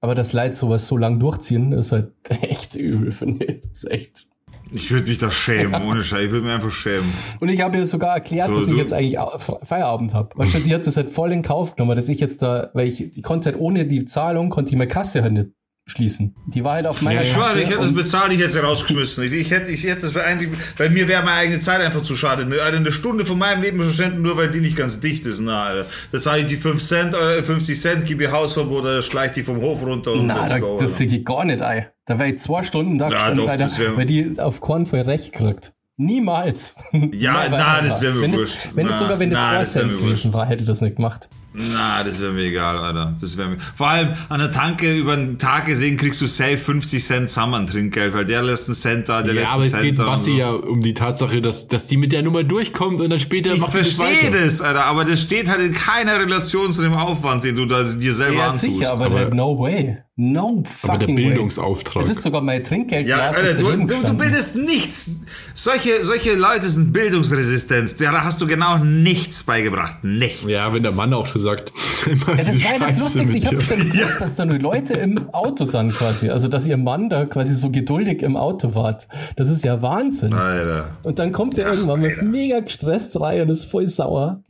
Aber das Leid sowas so lang durchziehen, ist halt echt übel, finde ich. Das ist echt. Ich würde mich da schämen, ohne Scheiß. Ich würde mich einfach schämen. Und ich habe ihr sogar erklärt, so, dass ich jetzt eigentlich Feierabend habe. Weißt du, sie hat das halt voll in Kauf genommen, dass ich jetzt da, weil ich, ich konnte halt ohne die Zahlung, konnte ich meine Kasse halt nicht schließen. Die war halt auf meiner ja, Ich schwöre, ich hätte das bezahlt, ich hätte es rausgeschmissen. Ich, ich, hätte, ich hätte das eigentlich, weil mir wäre meine eigene Zeit einfach zu schade. Eine, eine Stunde von meinem Leben verschwenden, nur weil die nicht ganz dicht ist. Na, Alter. Da zahle ich die 5 Cent, äh, 50 Cent, gebe ihr Hausverbot, oder schleich die vom Hof runter und Na, da, go, das sehe ich gar nicht, ey. Da wäre ich zwei Stunden da ja, gestanden, doch, weil die auf Kornfeuer recht kriegt. Niemals. Ja, na, das wäre mir wurscht. Wenn es sogar, wenn das na, gewesen war, hätte das nicht gemacht. Na, das wäre mir egal, Alter. Das wäre mir. Vor allem an der Tanke über den Tag gesehen kriegst du safe 50 Cent Sammern Trinkgeld, weil der lässt einen Cent da, der ja, lässt einen Cent da. aber es geht Bassi so. ja um die Tatsache, dass, dass die mit der Nummer durchkommt und dann später Ich verstehe das, Alter, aber das steht halt in keiner Relation zu dem Aufwand, den du da dir selber ja, antust. sicher, aber, aber no way. No fucking Aber der Bildungsauftrag. Es ist sogar mein Trinkgeld. Ja, Alter, du, du, du, bildest nichts. Solche, solche Leute sind bildungsresistent. Da hast du genau nichts beigebracht. Nichts. Ja, wenn der Mann auch gesagt. ja, das war ja das Lustigste. Ich hab's dann gewusst, ja. dass da nur Leute im Auto sind quasi. Also, dass ihr Mann da quasi so geduldig im Auto wart. Das ist ja Wahnsinn. Alter. Und dann kommt er irgendwann mit mega gestresst rein und ist voll sauer.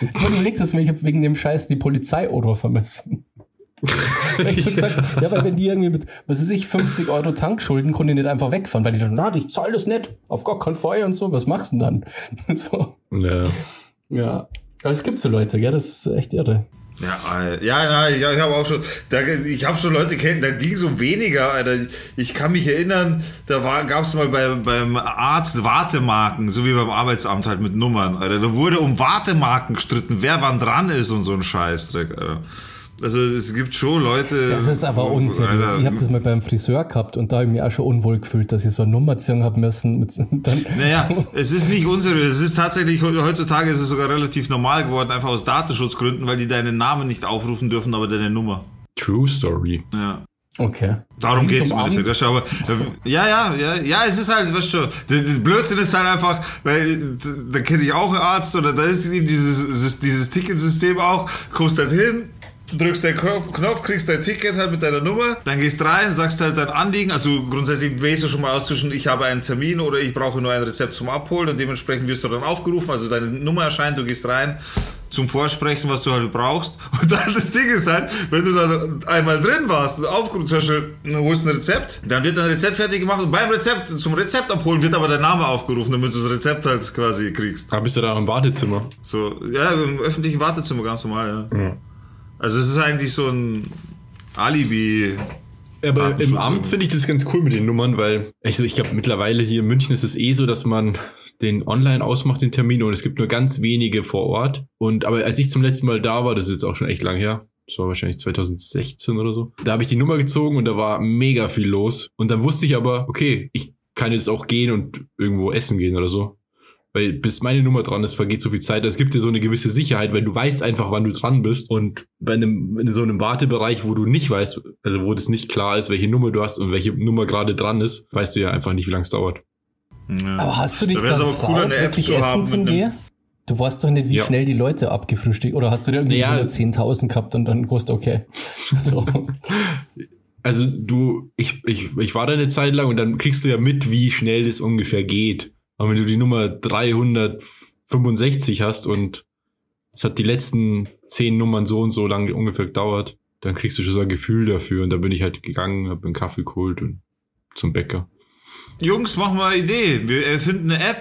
Ich habe überlegt, dass ich wegen dem Scheiß die Polizei oder vermessen. ich so gesagt, ja, weil wenn die irgendwie mit, was weiß ich, 50 Euro Tankschulden, konnten die nicht einfach wegfahren, weil die dann, na, ich zahl das nicht, auf gar keinen Fall und so, was machst du denn dann? so. Ja. Ja. Aber es gibt so Leute, gell? Das ist echt irre. Ja, ja, ja, ich habe auch schon, da, ich habe schon Leute kennen, da ging so weniger, Alter. Ich kann mich erinnern, da war, gab's mal bei, beim Arzt Wartemarken, so wie beim Arbeitsamt halt mit Nummern, Alter. Da wurde um Wartemarken gestritten, wer wann dran ist und so ein Scheißdreck, Alter. Also es gibt schon Leute. Das ist aber unseriös. Ich habe das mal beim Friseur gehabt und da habe ich mich auch schon unwohl gefühlt, dass ich so eine Nummer ziehen habe müssen. Dann naja, es ist nicht unseriös. Es ist tatsächlich, heutzutage ist es sogar relativ normal geworden, einfach aus Datenschutzgründen, weil die deinen Namen nicht aufrufen dürfen, aber deine Nummer. True Story. Ja. Okay. Darum geht es im Endeffekt. Aber, ja, ja, ja, ja, es ist halt, weißt du, der, Blödsinn ist halt einfach, weil da kenne ich auch einen Arzt oder da ist eben dieses, dieses Ticketsystem auch, kommst halt hin, drückst den Knopf, kriegst dein Ticket halt mit deiner Nummer, dann gehst rein, sagst halt dein Anliegen, also grundsätzlich wählst du schon mal aus zwischen ich habe einen Termin oder ich brauche nur ein Rezept zum Abholen und dementsprechend wirst du dann aufgerufen, also deine Nummer erscheint, du gehst rein zum Vorsprechen, was du halt brauchst und dann das Ding ist halt, wenn du dann einmal drin warst und aufgerufen, zum Beispiel, holst ein Rezept, dann wird dein Rezept fertig gemacht und beim Rezept, zum Rezept abholen wird aber dein Name aufgerufen, damit du das Rezept halt quasi kriegst. Da bist du da im Wartezimmer. So, ja, im öffentlichen Wartezimmer ganz normal, ja. ja. Also es ist eigentlich so ein Alibi. Aber im Amt finde ich das ganz cool mit den Nummern, weil ich, so, ich glaube mittlerweile hier in München ist es eh so, dass man den online ausmacht, den Termin, und es gibt nur ganz wenige vor Ort. Und aber als ich zum letzten Mal da war, das ist jetzt auch schon echt lang her, das war wahrscheinlich 2016 oder so, da habe ich die Nummer gezogen und da war mega viel los. Und dann wusste ich aber, okay, ich kann jetzt auch gehen und irgendwo essen gehen oder so. Weil bis meine Nummer dran ist, vergeht so viel Zeit. Es gibt dir so eine gewisse Sicherheit, weil du weißt einfach, wann du dran bist. Und bei einem, in so einem Wartebereich, wo du nicht weißt, also wo das nicht klar ist, welche Nummer du hast und welche Nummer gerade dran ist, weißt du ja einfach nicht, wie lange es dauert. Ja. Aber hast du dich da dann traut, wirklich zu essen zum Gehen? Du weißt doch nicht, wie ja. schnell die Leute abgefrühstückt. Oder hast du da irgendwie naja. 10.000 gehabt und dann wusst okay. So. Also du, ich, ich, ich war da eine Zeit lang und dann kriegst du ja mit, wie schnell das ungefähr geht. Aber wenn du die Nummer 365 hast und es hat die letzten zehn Nummern so und so lange ungefähr gedauert, dann kriegst du schon so ein Gefühl dafür. Und da bin ich halt gegangen, habe einen Kaffee geholt und zum Bäcker. Jungs, machen wir eine Idee. Wir erfinden eine App,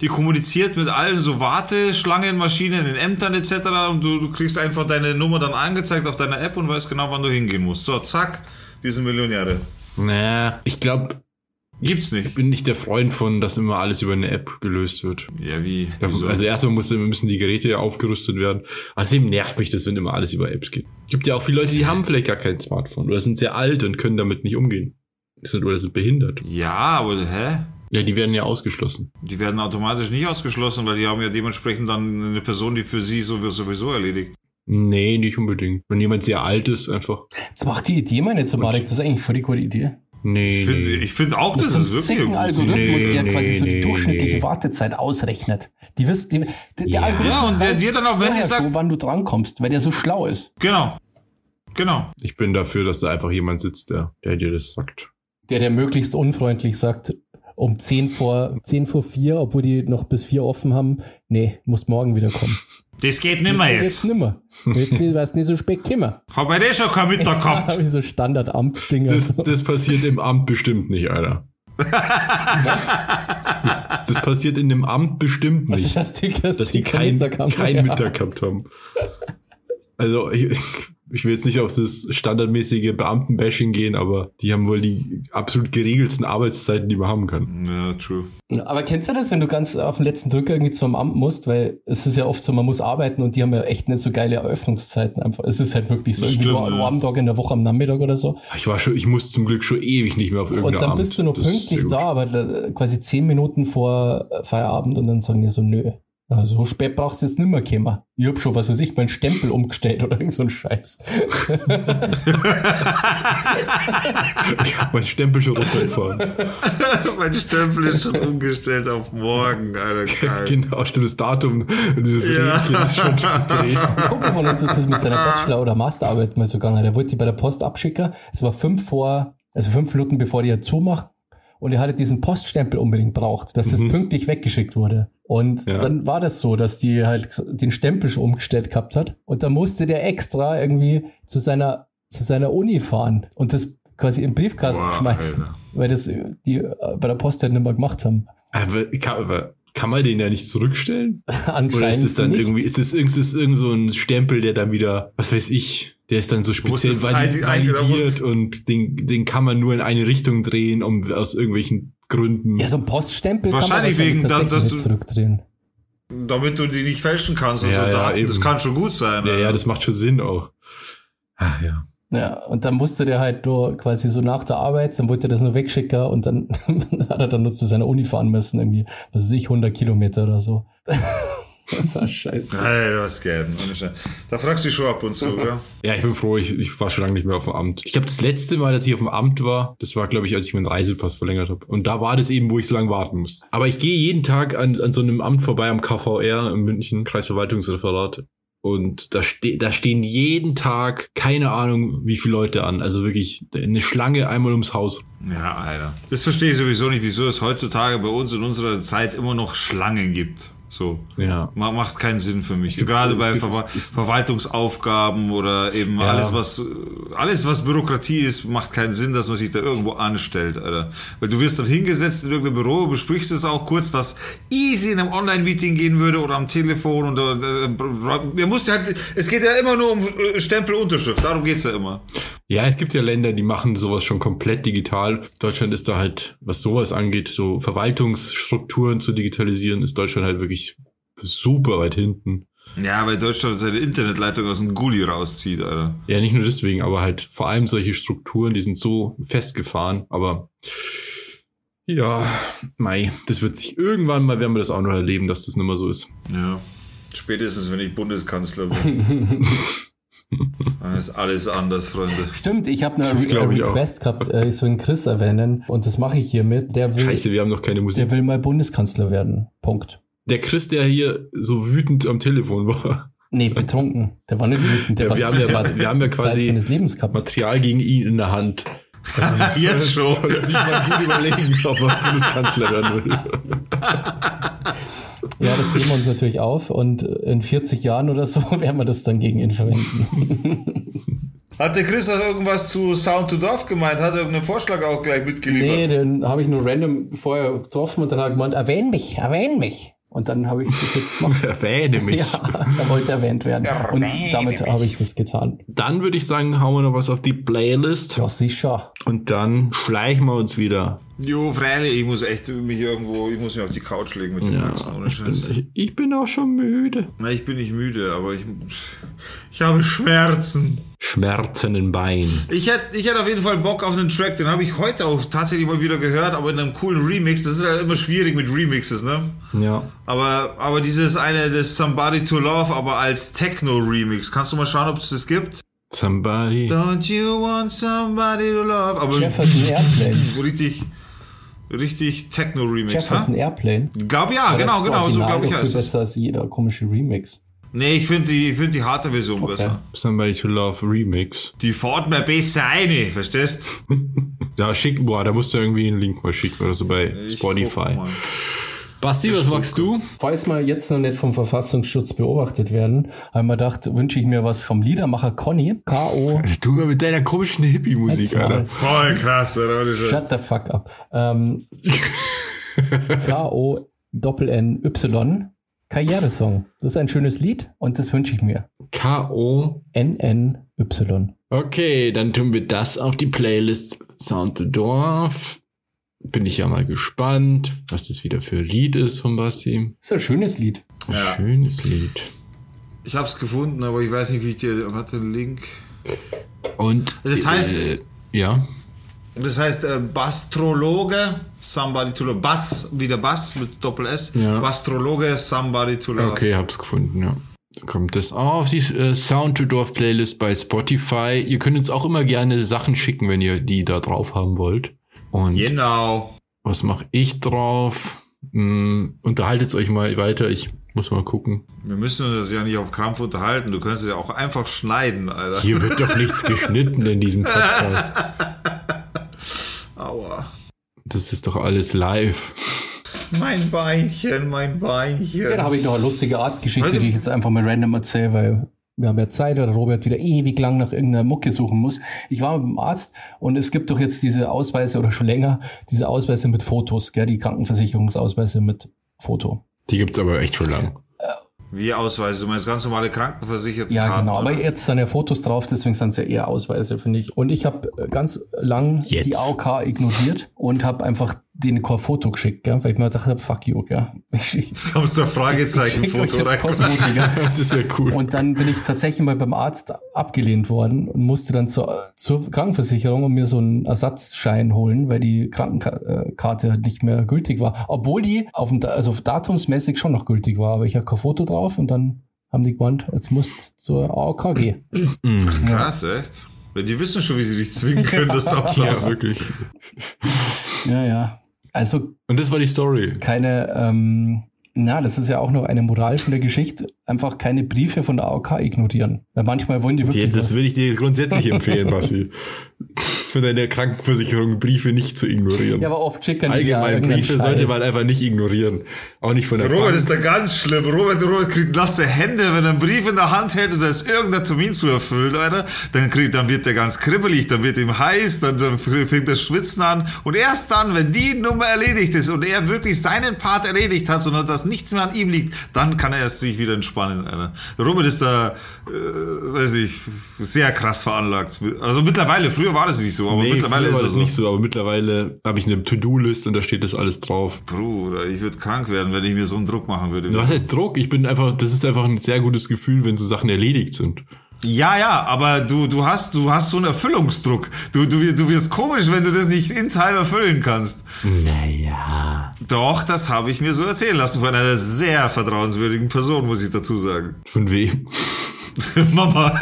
die kommuniziert mit allen so Warteschlangen, Maschinen in Ämtern etc. Und du, du kriegst einfach deine Nummer dann angezeigt auf deiner App und weißt genau, wann du hingehen musst. So, zack, wir sind Millionäre. Naja, ich glaube, Gibt's nicht. Ich bin nicht der Freund von, dass immer alles über eine App gelöst wird. Ja, wie? Wieso? Also erstmal muss, müssen die Geräte aufgerüstet werden. Außerdem nervt mich das, wenn immer alles über Apps geht. Gibt ja auch viele Leute, die haben vielleicht gar kein Smartphone oder sind sehr alt und können damit nicht umgehen. Sind, oder sind behindert. Ja, aber hä? Ja, die werden ja ausgeschlossen. Die werden automatisch nicht ausgeschlossen, weil die haben ja dementsprechend dann eine Person, die für sie sowieso erledigt. Nee, nicht unbedingt. Wenn jemand sehr alt ist, einfach. Das macht die Idee mal nicht so, Marek. Das ist eigentlich voll die gute Idee. Nee, ich finde nee. find auch, das ist wirklich ein Algorithmus, nee, der quasi so die durchschnittliche Wartezeit ausrechnet. Die wisst, die, der ja. Algorithmus ja, und der dir dann auch, wenn die sagt, so, wann du drankommst, weil der so schlau ist. Genau. Genau. Ich bin dafür, dass da einfach jemand sitzt, der, der dir das sagt. Der, der möglichst unfreundlich sagt, um 10 vor, 10 vor 4, obwohl die noch bis 4 offen haben, nee, muss morgen wieder kommen. Das geht nimmer jetzt. Jetzt nimmer. Jetzt nicht, weil nicht so spät kommen. Hab ich eh schon kein Mittag gehabt. Hab ich so Standardamtsdinger. Das, das passiert im Amt bestimmt nicht, Alter. das, das, passiert in dem Amt bestimmt nicht. Also das Ding, das dass die keinen kein Mittag gehabt haben. Also ich, ich will jetzt nicht auf das standardmäßige Beamtenbashing gehen, aber die haben wohl die absolut geregelsten Arbeitszeiten, die man haben kann. Ja, true. Aber kennst du das, wenn du ganz auf den letzten Drücker irgendwie zum Amt musst? Weil es ist ja oft so, man muss arbeiten und die haben ja echt nicht so geile Eröffnungszeiten einfach. Es ist halt wirklich so irgendwie nur ja. Abendtag in der Woche am Nachmittag oder so. Ich war schon, ich muss zum Glück schon ewig nicht mehr auf irgendein Und dann bist du noch pünktlich da, aber quasi zehn Minuten vor Feierabend und dann sagen die so, nö, so spät brauchst du jetzt nimmer kommen. Ich hab schon, was weiß ich, meinen Stempel umgestellt oder irgend so ein Scheiß. ich hab meinen Stempel schon runtergefahren. mein Stempel ist schon umgestellt auf morgen, Alter. Genau, stimmt das Datum. Dieses ja. ist schon gedreht. Gucken von uns ist das mit seiner Bachelor- oder Masterarbeit mal so gegangen. Der wollte die bei der Post abschicken. Es war fünf vor, also fünf Minuten bevor die ja zumacht und er hatte diesen Poststempel unbedingt braucht, dass mhm. das pünktlich weggeschickt wurde. Und ja. dann war das so, dass die halt den Stempel schon umgestellt gehabt hat. Und dann musste der extra irgendwie zu seiner, zu seiner Uni fahren und das quasi im Briefkasten Boah, schmeißen, Alter. weil das die äh, bei der Post halt nicht mehr gemacht haben. Aber, aber kann man den ja nicht zurückstellen? Anscheinend Oder ist es dann nicht. irgendwie, ist das irgend so ein Stempel, der dann wieder, was weiß ich, der ist dann so speziell es vali- ein- ein- validiert und den, den kann man nur in eine Richtung drehen, um aus irgendwelchen Gründen. Ja, so ein Poststempel Wahrscheinlich kann man wegen, dass- dass nicht du- zurückdrehen. Damit du die nicht fälschen kannst. Also Ja, ja, Daten, das kann schon gut sein. ja, ja, das macht schon Sinn auch. Ah, ja. Ja, und dann musste der halt nur quasi so nach der Arbeit, dann wollte er das nur wegschicken und dann hat er dann nur zu seiner Uni fahren müssen, irgendwie, was weiß ich, 100 Kilometer oder so. Das war scheiße. Alter, was Scheiß. Da fragst du dich schon ab und zu, gell? Ja, ich bin froh, ich, ich war schon lange nicht mehr auf dem Amt. Ich glaube, das letzte Mal, dass ich auf dem Amt war, das war, glaube ich, als ich meinen Reisepass verlängert habe. Und da war das eben, wo ich so lange warten muss. Aber ich gehe jeden Tag an, an so einem Amt vorbei am KVR in München, Kreisverwaltungsreferat. Und da, ste da stehen jeden Tag, keine Ahnung, wie viele Leute an. Also wirklich eine Schlange einmal ums Haus. Ja, Alter. Das verstehe ich sowieso nicht, wieso es heutzutage bei uns in unserer Zeit immer noch Schlangen gibt. So. Ja. Ma- Macht keinen Sinn für mich. Gerade so- bei es- Verwaltungsaufgaben oder eben Ja. alles, was alles, was Bürokratie ist, macht keinen Sinn, dass man sich da irgendwo anstellt, Alter. Weil du wirst dann hingesetzt in irgendeinem Büro, besprichst es auch kurz, was easy in einem Online-Meeting gehen würde oder am Telefon und äh, er muss ja halt, es geht ja immer nur um äh, Stempel-Unterschrift, darum geht's ja immer. Ja, es gibt ja Länder, die machen sowas schon komplett digital. Deutschland ist da halt, was sowas angeht, so Verwaltungsstrukturen zu digitalisieren, ist Deutschland halt wirklich super weit hinten. Ja, weil Deutschland seine Internetleitung aus dem Gully rauszieht, Alter. Ja, nicht nur deswegen, aber halt vor allem solche Strukturen, die sind so festgefahren. Aber ja, Mai, das wird sich irgendwann mal, werden wir das auch noch erleben, dass das nicht mehr so ist. Ja. Spätestens, wenn ich Bundeskanzler bin. Dann ist alles anders, Freunde. Stimmt, ich habe eine Re. Request gehabt, äh, ich soll einen Chris erwähnen und das mache ich hiermit. Der will, Scheiße, wir haben noch keine Musik. der will mal Bundeskanzler werden. Punkt. Der Chris, der hier so wütend am Telefon war, Nee, betrunken. Der war nicht wütend, der Ja, war wir haben ja- war wir haben ja quasi- seines Lebens gehabt. Material gegen ihn in der Hand. Jetzt schon. Soll er sich mal gut überlegen, ob er Bundeskanzler werden will. Ja, das heben wir uns natürlich auf und in 40 Jahren oder so werden wir das dann gegen ihn verwenden. Hat der Chris auch irgendwas zu Sound to Dorf gemeint? Hat er irgendeinen Vorschlag auch gleich mitgeliefert? nee, den habe ich nur random vorher getroffen und dann hat er gemeint, erwähn mich, erwähn mich. Und dann habe ich das jetzt gemacht. Erwähne mich. Ja, er wollte erwähnt werden. Und damit habe ich das getan. Dann würde ich sagen, hauen wir noch was auf die Playlist Ja, sicher. und dann schleichen wir uns wieder. Jo, freilich, ich muss echt mich irgendwo, ich muss mich auf die Couch legen mit dem Ja, Ganzen, ohne ich, Scheiß. bin, ich bin auch schon müde. Na, ich bin nicht müde, aber ich, ich habe Schmerzen. Schmerzen im Bein. Ich hätte, ich hätte auf jeden Fall Bock auf einen Track, den habe ich heute auch tatsächlich mal wieder gehört, aber in einem coolen Remix. Das ist ja immer schwierig mit Remixes, ne? Ja. Aber, aber dieses eine, das Somebody to Love, aber als Techno-Remix. Kannst du mal schauen, ob es das gibt? Somebody. Don't you want somebody to love? Aber Jefferson Airplane. richtig, richtig Techno-Remix. Jefferson Airplane. Glaub ja, Aber genau, das ist genau, so glaube ich heißt viel es. besser als jeder komische Remix. Nee, ich finde die, ich find die harte Version besser. Somebody to Love Remix. Die fährt mir besser eine, verstehst? Ja, schick, boah, da musst du irgendwie einen Link mal schicken oder so bei Ich Spotify. Basti, was magst du? Falls wir jetzt noch nicht vom Verfassungsschutz beobachtet werden, habe ich mir gedacht, wünsche ich mir was vom Liedermacher Conny. K.O. Du mit deiner komischen Hippie-Musik. Alter. Voll krass, oder? Shut the fuck up. Ähm, K.O. Doppel-N-Y. Karrieresong. Das ist ein schönes Lied und das wünsche ich mir. K.O. N-N-Y. Okay, dann tun wir das auf die Playlist Sound the Dorf. Bin ich ja mal gespannt, was das wieder für ein Lied ist von Basti. Das ist ein schönes Lied. Ja. Schönes Lied. Ich hab's gefunden, aber ich weiß nicht, wie ich dir. Warte, Link. Und Das heißt- äh, ja, Das heißt äh, Bastrologe, Somebody to Love. Bass, wieder Bass mit Doppel S. Ja. Bastrologe, Somebody to Love. okay, hab's gefunden, ja. Kommt das auch auf die äh, Sound to Dorf Playlist bei Spotify. Ihr könnt uns auch immer gerne Sachen schicken, wenn ihr die da drauf haben wollt. Und Genau. was mache ich drauf? Hm, unterhaltet euch mal weiter. Ich muss mal gucken. Wir müssen uns ja nicht auf Krampf unterhalten. Du kannst es ja auch einfach schneiden, Alter. Hier wird doch nichts geschnitten in diesem Podcast. Aua. Das ist doch alles live. Mein Beinchen, mein Beinchen. Ja, da habe ich noch eine lustige Arztgeschichte, Also- die ich jetzt einfach mal random erzähle, weil wir haben ja Zeit, weil Robert wieder ewig lang nach irgendeiner Mucke suchen muss. Ich war mit dem Arzt und es gibt doch jetzt diese Ausweise oder schon länger, diese Ausweise mit Fotos, gell, die Krankenversicherungsausweise mit Foto. Die gibt's aber echt schon lang. Wie Ausweise? Du meinst ganz normale Krankenversicherten Ja, Karten, genau. Aber oder? jetzt sind ja Fotos drauf, deswegen sind es ja eher Ausweise, finde ich. Und ich habe ganz lang Jetzt. die AOK ignoriert und habe einfach denen kein Foto geschickt, gell? weil ich mir gedacht habe, fuck you, gell? Du hast da Fragezeichen-Foto jetzt? Das ist ja cool. Und dann bin ich tatsächlich mal beim Arzt abgelehnt worden und musste dann zur, zur Krankenversicherung und mir so einen Ersatzschein holen, weil die Krankenkarte halt nicht mehr gültig war. Obwohl die auf dem, also datumsmäßig schon noch gültig war, aber ich habe kein Foto drauf und dann haben die gemeint, jetzt musst zur AOK gehen. Mhm. Krass, echt? Ja, die wissen schon, wie sie dich zwingen können, dass du Ja, ablaufst. wirklich. Ja, ja. Also Und das war die Story. keine, ähm, na, das ist ja auch noch eine Moral von der Geschichte, einfach keine Briefe von der AOK ignorieren. Weil manchmal wollen die Die, wirklich das was. will ich dir grundsätzlich empfehlen, Basti. Von deiner Krankenversicherung Briefe nicht zu ignorieren. Ja, aber oft schicken die ja Allgemein Briefe sollte man einfach nicht ignorieren. Auch nicht von der Robert Bank. ist da ganz schlimm. Robert, Robert kriegt nasse Hände, wenn er einen Brief in der Hand hält und da ist irgendein Termin zu erfüllen, Alter. Dann kriegt, dann wird der ganz kribbelig, dann wird ihm heiß, dann, dann fängt das Schwitzen an. Und erst dann, wenn die Nummer erledigt ist und er wirklich seinen Part erledigt hat, sondern dass nichts mehr an ihm liegt, dann kann er erst sich wieder entspannen, Alter. Robert ist da, äh, weiß ich, sehr krass veranlagt. Also mittlerweile, früher war das nicht so, aber Nee, mittlerweile ist das so. nicht so, aber mittlerweile habe ich eine To-Do-List und da steht das alles drauf. Bruder, ich würde krank werden, wenn ich mir so einen Druck machen würde. Was heißt Druck? Ich bin einfach, das ist einfach ein sehr gutes Gefühl, wenn so Sachen erledigt sind. Ja, ja, aber du, du hast, du hast so einen Erfüllungsdruck. Du, du, du wirst komisch, wenn du das nicht in time erfüllen kannst. Naja. Doch, das habe ich mir so erzählen lassen von einer sehr vertrauenswürdigen Person, muss ich dazu sagen. Von wem? Mama.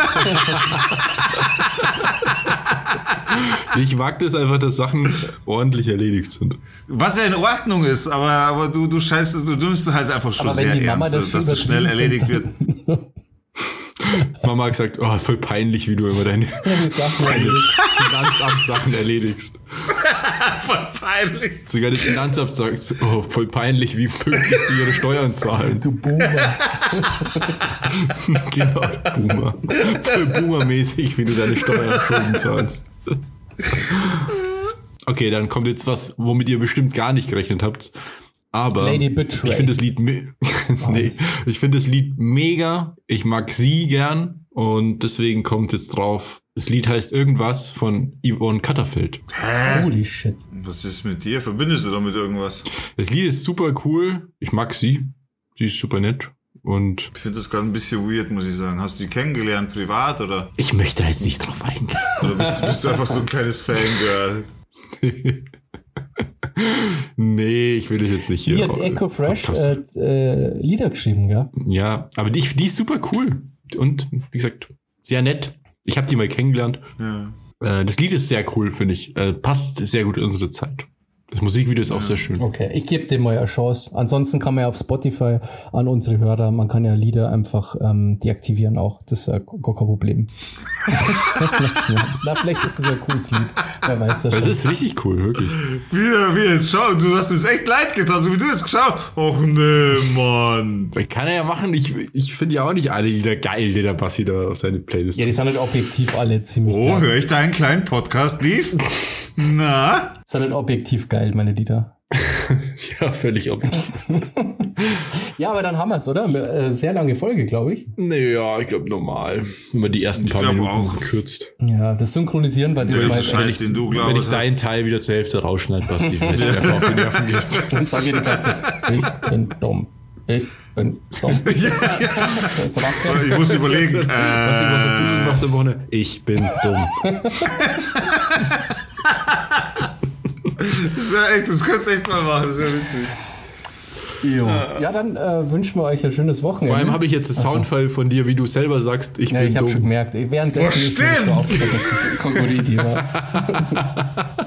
Ich mag das einfach, dass Sachen ordentlich erledigt sind. Was ja in Ordnung ist, aber, aber du, du scheißt, du nimmst halt einfach schon Aber wenn sehr die Mama ernst, das dass es schnell erledigt wird. Mama hat gesagt, oh, voll peinlich, wie du immer deine die Sachen erledigt. Finanzamtssachen erledigst. Voll peinlich. Sogar das Finanzamt sagt, oh, voll peinlich, wie pünktlich sie ihre Steuern zahlen. Du Boomer. genau, Boomer. Voll Boomer-mäßig, wie du deine Steuern Schulden zahlst. Okay, dann kommt jetzt was, womit ihr bestimmt gar nicht gerechnet habt. Aber Lady Betray. ich finde das Lied nee, ich finde das Lied mega. Ich mag sie gern und deswegen kommt jetzt drauf. Das Lied heißt irgendwas von Yvonne Katterfeld. Holy shit. Was ist mit dir? Verbindest du damit irgendwas? Das Lied ist super cool. Ich mag sie. Sie ist super nett. Und Ich finde das gerade ein bisschen weird, muss ich sagen. Hast du die kennengelernt privat oder, ich möchte da jetzt nicht drauf eingehen. oder bist, bist du einfach so ein kleines Fangirl? nee, ich will das jetzt nicht hier. Die hat Echo Fresh äh, äh, Lieder geschrieben, gell? Ja, aber die, die ist super cool. Und wie gesagt, sehr nett. Ich habe die mal kennengelernt. Ja. Äh, das Lied ist sehr cool, finde ich. Äh, passt sehr gut in unsere Zeit. Das Musikvideo ist auch sehr schön. Okay, ich gebe dem mal eine Chance. Ansonsten kann man ja auf Spotify an unsere Hörer, man kann ja Lieder einfach ähm, deaktivieren auch. Das ist ja gar kein Problem. Na, vielleicht ist das ja ein cooles Lied. Wer weiß das Das schon. ist richtig cool, wirklich. Wie, wie jetzt schau, du hast uns echt leid getan, so wie du es geschaut. Och nee, Mann. Kann er ja machen. Ich, ich finde ja auch nicht alle Lieder geil, die der Bassi da auf seine Playlist ja, die sind halt objektiv alle ziemlich Oh, geil. höre ich da einen kleinen Podcast lief? Na? Halt objektiv geil, meine Lieder. Ja, völlig objektiv. Ja, aber dann haben wir es, oder? Äh, Sehr lange Folge, glaube ich. naja, ich glaube normal. Wenn man die ersten Ich paar Minuten auch. kürzt. Ja, das Synchronisieren Welcher mal Scheiß, den du Wenn ich glaubst. deinen Teil wieder zur Hälfte rausschneide, Basti, wenn du einfach auf die Nerven gehst. Dann sage ich die ganze Zeit, ich bin dumm. Ich bin dumm. Macht er. Ich muss überlegen. Was, was hast du so Äh, gemacht am Wochenende? Ich bin dumm. Das wäre echt, das könntest du echt mal machen, das wäre witzig. Jo. Ja, dann äh, wünschen wir euch ein schönes Wochenende. Vor allem habe ich jetzt das Ach so. Soundfile von dir, wie du selber sagst, ich Ja, bin ich habe schon dumm. gemerkt. Währenddessen Was ist mir stimmt? schon aufgefallen, dass das war.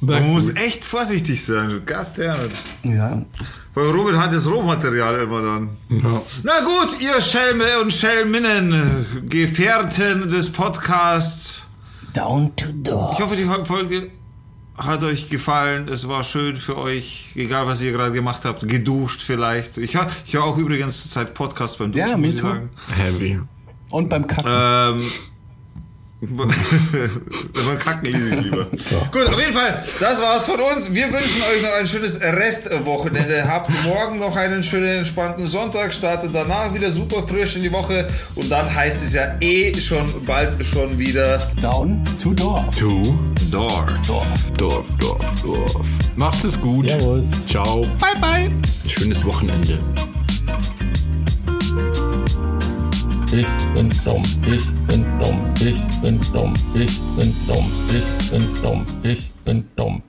Man muss echt vorsichtig sein. du Goddammit. Ja. Weil Robin hat das Rohmaterial immer dann. Ja. Na gut, ihr Schelme und Schelminnen, Gefährten des Podcasts. Down to door. Ich hoffe, die Folge hat euch gefallen. Es war schön für euch, egal was ihr gerade gemacht habt. Geduscht vielleicht. Ich höre ich hör auch übrigens zurzeit Podcasts beim Duschen, Ja, muss me ich sagen. Heavy. Und beim Kacken. Ähm, Man kacken lese ich lieber. Ja. Gut, auf jeden Fall, das war's von uns. Wir wünschen euch noch ein schönes Restwochenende. Habt morgen noch einen schönen, entspannten Sonntag. Startet danach wieder super frisch in die Woche. Und dann heißt es ja eh schon bald schon wieder Down to Dorf. To Dorf. Dorf. Dorf, Dorf, Dorf. Macht es gut. Servus. Ciao. Bye, bye. Schönes Wochenende. Ich bin dumm, ich bin dumm, ich bin dumm, ich bin dumm, ich bin dumm, ich bin dumm.